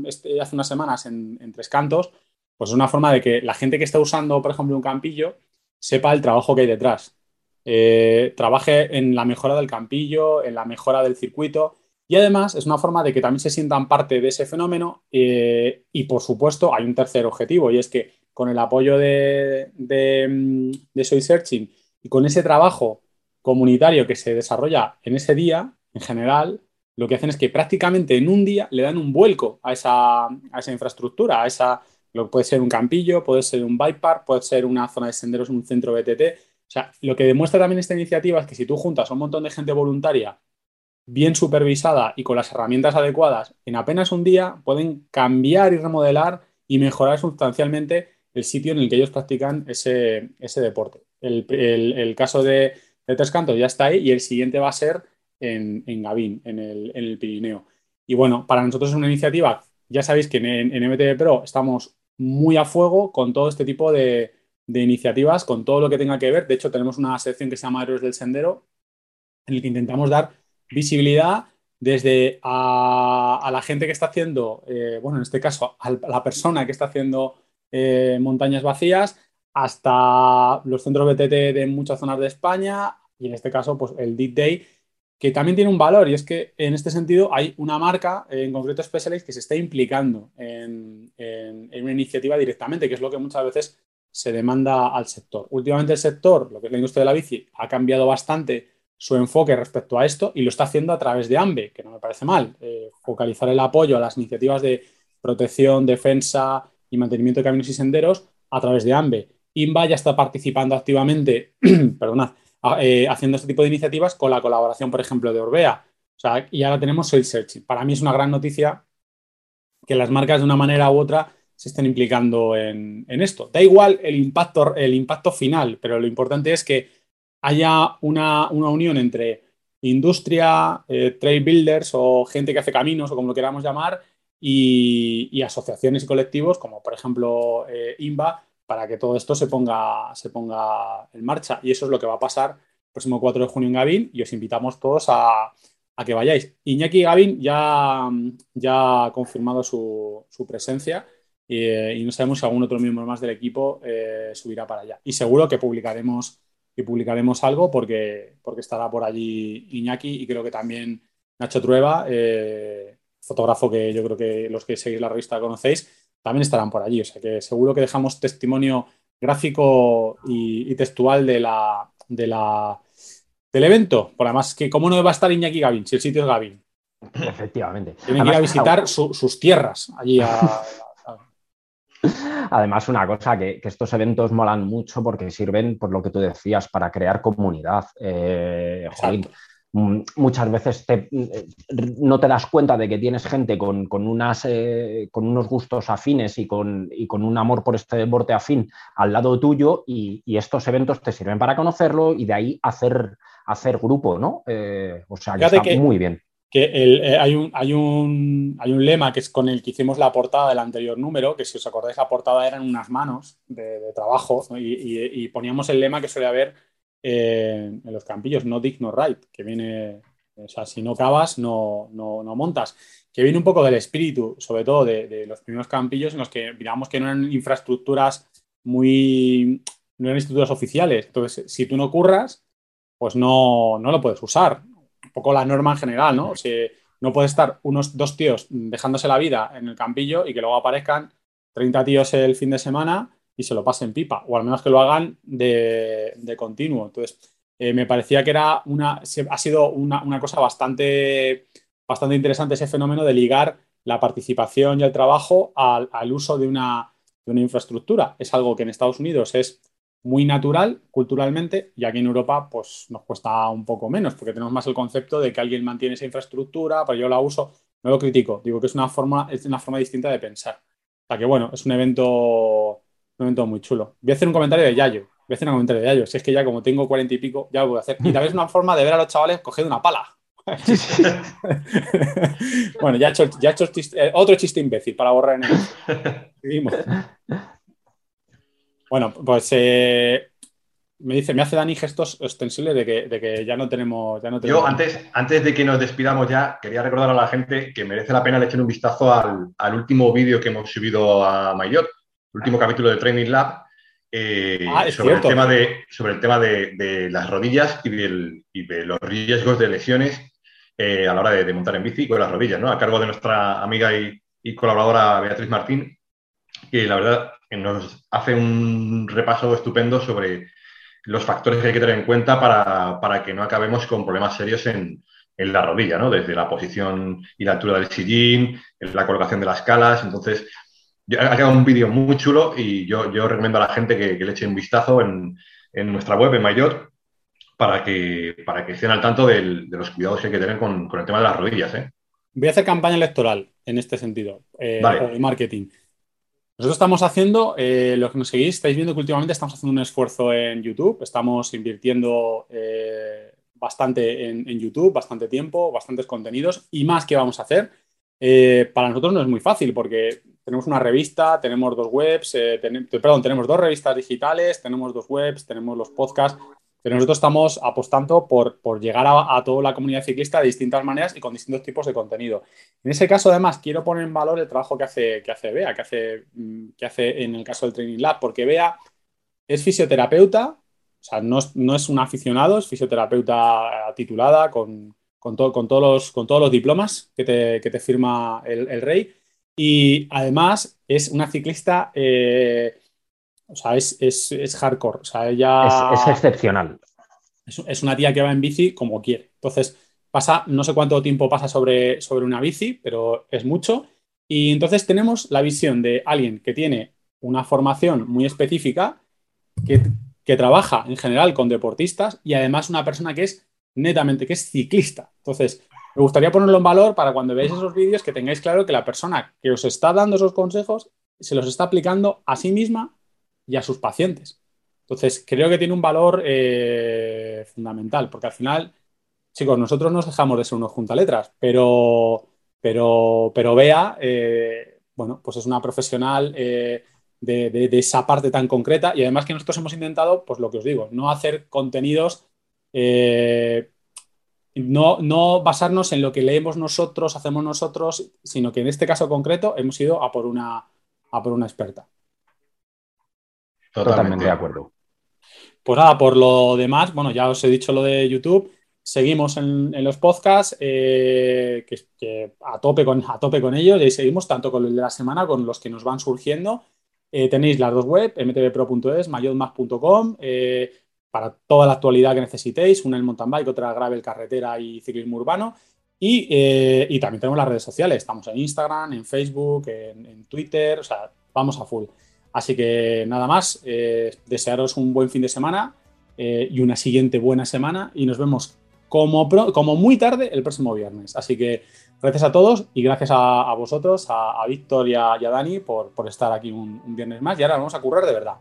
este, hace unas semanas en, en Tres Cantos, pues es una forma de que la gente que está usando, por ejemplo, un campillo, sepa el trabajo que hay detrás. Eh, trabaje en la mejora del campillo, en la mejora del circuito. Y además es una forma de que también se sientan parte de ese fenómeno. Eh, y por supuesto, hay un tercer objetivo, y es que con el apoyo de, de, de Soy Searching y con ese trabajo comunitario que se desarrolla en ese día, en general, lo que hacen es que prácticamente en un día le dan un vuelco a esa, a esa infraestructura, a esa, puede ser un campillo, puede ser un bike park, puede ser una zona de senderos, un centro BTT. O sea, lo que demuestra también esta iniciativa es que si tú juntas a un montón de gente voluntaria bien supervisada y con las herramientas adecuadas, en apenas un día pueden cambiar y remodelar y mejorar sustancialmente el sitio en el que ellos practican ese, deporte. El, caso de, de, Tres Cantos ya está ahí y el siguiente va a ser en, en Gavín, en el, en el Pirineo. Y bueno, para nosotros es una iniciativa ya sabéis que en, MTV Pro estamos muy a fuego con todo este tipo de, iniciativas, con todo lo que tenga que ver. De hecho, tenemos una sección que se llama Héroes del Sendero, en el que intentamos dar visibilidad desde a, la gente que está haciendo, eh, bueno, en este caso, a la persona que está haciendo eh, montañas vacías, hasta los centros BTT de muchas zonas de España y en este caso, pues el Deep Day, que también tiene un valor y es que en este sentido hay una marca, en concreto Specialized, que se está implicando en, una iniciativa directamente, que es lo que muchas veces se demanda al sector. Últimamente el sector, lo que es la industria de la bici, ha cambiado bastante su enfoque respecto a esto y lo está haciendo a través de AMBE, que no me parece mal. Eh, focalizar el apoyo a las iniciativas de protección, defensa y mantenimiento de caminos y senderos a través de AMBE. INVA ya está participando activamente, perdonad, eh, haciendo este tipo de iniciativas con la colaboración, por ejemplo, de Orbea. Y ahora tenemos Soil Searching. Para mí es una gran noticia que las marcas de una manera u otra se estén implicando en, esto. Da igual el impacto, el impacto final, pero lo importante es que haya una, unión entre industria, eh, trade builders o gente que hace caminos o como lo queramos llamar y, asociaciones y colectivos como por ejemplo eh, INVA para que todo esto se ponga, se ponga en marcha. Y eso es lo que va a pasar el próximo 4 de junio en Gavin y os invitamos todos a, que vayáis. Iñaki Gavin ya, ya ha confirmado su, presencia y, no sabemos si algún otro miembro más del equipo eh, subirá para allá. Y seguro que publicaremos, que publicaremos algo porque, porque estará por allí Iñaki y creo que también Nacho Trueba, eh, fotógrafo que yo creo que los que seguís la revista conocéis, también estarán por allí. O sea que seguro que dejamos testimonio gráfico y, textual de la, de la, del evento. Por además, que cómo no va a estar Iñaki Gavin, si el sitio es Gavin. Efectivamente. Tienen que ir a visitar sus tierras allí Además, una cosa, que, estos eventos molan mucho porque sirven, por lo que tú decías, para crear comunidad. Eh, muchas veces eh, no te das cuenta de que tienes gente con, unas, eh, con unos gustos afines y con, un amor por este deporte afín al lado tuyo y, estos eventos te sirven para conocerlo y de ahí hacer, hacer grupo, ¿no? Eh, o sea, que está muy bien. Que hay, un, hay, un, hay un lema que es con el que hicimos la portada del anterior número, que si os acordáis la portada eran unas manos de, trabajo y, y poníamos el lema que suele haber en los campillos, no dig, no right, que viene, o sea, si no cavas, no, no, montas, que viene un poco del espíritu, sobre todo de, los primeros campillos en los que miramos que no eran infraestructuras muy, no eran estructuras oficiales. Entonces, si tú no curras, pues no, no lo puedes usar. Un poco la norma en general, ¿no? O no puedes estar unos dos tíos dejándose la vida en el campillo y que luego aparezcan 30 tíos el fin de semana y se lo pasen pipa, o al menos que lo hagan de, continuo. Entonces, eh, me parecía que era una, ha sido una, cosa bastante, bastante interesante ese fenómeno de ligar la participación y el trabajo al, uso de una, de una, infraestructura. Es algo que en Estados Unidos es muy natural culturalmente y aquí en Europa pues nos cuesta un poco menos porque tenemos más el concepto de que alguien mantiene esa infraestructura, pero yo la uso, no lo critico, digo que es una forma, es una forma distinta de pensar. O sea que bueno, es un evento un evento muy chulo. Voy a hacer un comentario de Yayo. Voy a hacer un comentario de Yayo. Si es que ya como tengo cuarenta y pico, ya lo voy a hacer. Y tal vez una forma de ver a los chavales cogiendo una pala. bueno, ya he hecho, ya hecho eh, otro chiste imbécil para borrar en el. Seguimos. Bueno, pues eh, me dice, me hace Dani gestos extensibles de que, ya no tenemos. Ya no tenemos... Yo, antes, antes de que nos despidamos ya, quería recordar a la gente que merece la pena le echen un vistazo al, al último vídeo que hemos subido a Mayor último capítulo de Training Lab eh, ah, sobre, el tema de, sobre el tema de, las rodillas y, de los riesgos de lesiones eh, a la hora de, montar en bici con las rodillas, ¿no? A cargo de nuestra amiga y, colaboradora Beatriz Martín, que la verdad nos hace un repaso estupendo sobre los factores que hay que tener en cuenta para, que no acabemos con problemas serios en, la rodilla, ¿no? Desde la posición y la altura del sillín, la colocación de las calas. Entonces, ha quedado un vídeo muy chulo y yo, recomiendo a la gente que, le eche un vistazo en, nuestra web, en Mayor, para que, para que estén al tanto de los cuidados que hay que tener con, el tema de las rodillas. ¿eh? Voy a hacer campaña electoral en este sentido, eh, de marketing. Nosotros estamos haciendo, eh, los que nos seguís, estáis viendo que últimamente estamos haciendo un esfuerzo en YouTube, estamos invirtiendo bastante en, en, YouTube, bastante tiempo, bastantes contenidos y más que vamos a hacer. eh, para nosotros no es muy fácil porque tenemos una revista, tenemos dos webs, eh, perdón, tenemos dos revistas digitales, tenemos dos webs, tenemos los podcasts, pero nosotros estamos apostando por, por llegar a, toda la comunidad ciclista de distintas maneras y con distintos tipos de contenido. En ese caso, además, quiero poner en valor el trabajo que hace, que hace Bea, que hace, mm, que hace en el caso del Training Lab, porque Bea es fisioterapeuta, o sea, no es, no es un aficionado, es fisioterapeuta titulada con, con, con, todos, los, con todos los diplomas que te, que te firma el, el rey y además es una ciclista, eh, o sea, es, es, hardcore. O sea, ella. Es, excepcional. Es, una tía que va en bici como quiere. Entonces, pasa, no sé cuánto tiempo pasa sobre, sobre una bici, pero es mucho. Y entonces tenemos la visión de alguien que tiene una formación muy específica, que, que trabaja en general con deportistas y además una persona que es netamente, que es ciclista. Entonces, me gustaría ponerlo en valor para cuando veáis esos vídeos que tengáis claro que la persona que os está dando esos consejos se los está aplicando a sí misma y a sus pacientes. Entonces, creo que tiene un valor eh, fundamental, porque al final, chicos, nosotros nos dejamos de ser unos juntaletras, pero, pero, pero Bea, eh, bueno, pues es una profesional eh, de, esa parte tan concreta y además que nosotros hemos intentado, pues lo que os digo, no hacer contenidos no, no basarnos en lo que leemos nosotros, hacemos nosotros, sino que en este caso concreto hemos ido a por una, a por una experta. Totalmente de acuerdo. Pues nada, por lo demás, bueno, ya os he dicho lo de YouTube. Seguimos en, los podcasts, eh, que, a, tope con, a tope con ellos, y seguimos tanto con el de la semana, con los que nos van surgiendo. Eh, tenéis las dos web, mtvpro.es, mayodmag.com. Eh, para toda la actualidad que necesitéis, una el mountain bike, otra gravel, carretera y ciclismo urbano. Y, eh, también tenemos las redes sociales, estamos en Instagram, en Facebook, en, Twitter, o sea, vamos a full. Así que nada más, eh, desearos un buen fin de semana eh, y una siguiente buena semana y nos vemos como, como muy tarde el próximo viernes. Así que gracias a todos y gracias a, vosotros, a, Víctor y a, Dani por, por estar aquí un, un viernes más y ahora vamos a currar de verdad.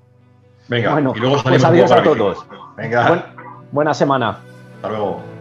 Venga, bueno, y luego pues adiós a todos. Venga. buena semana. Hasta luego.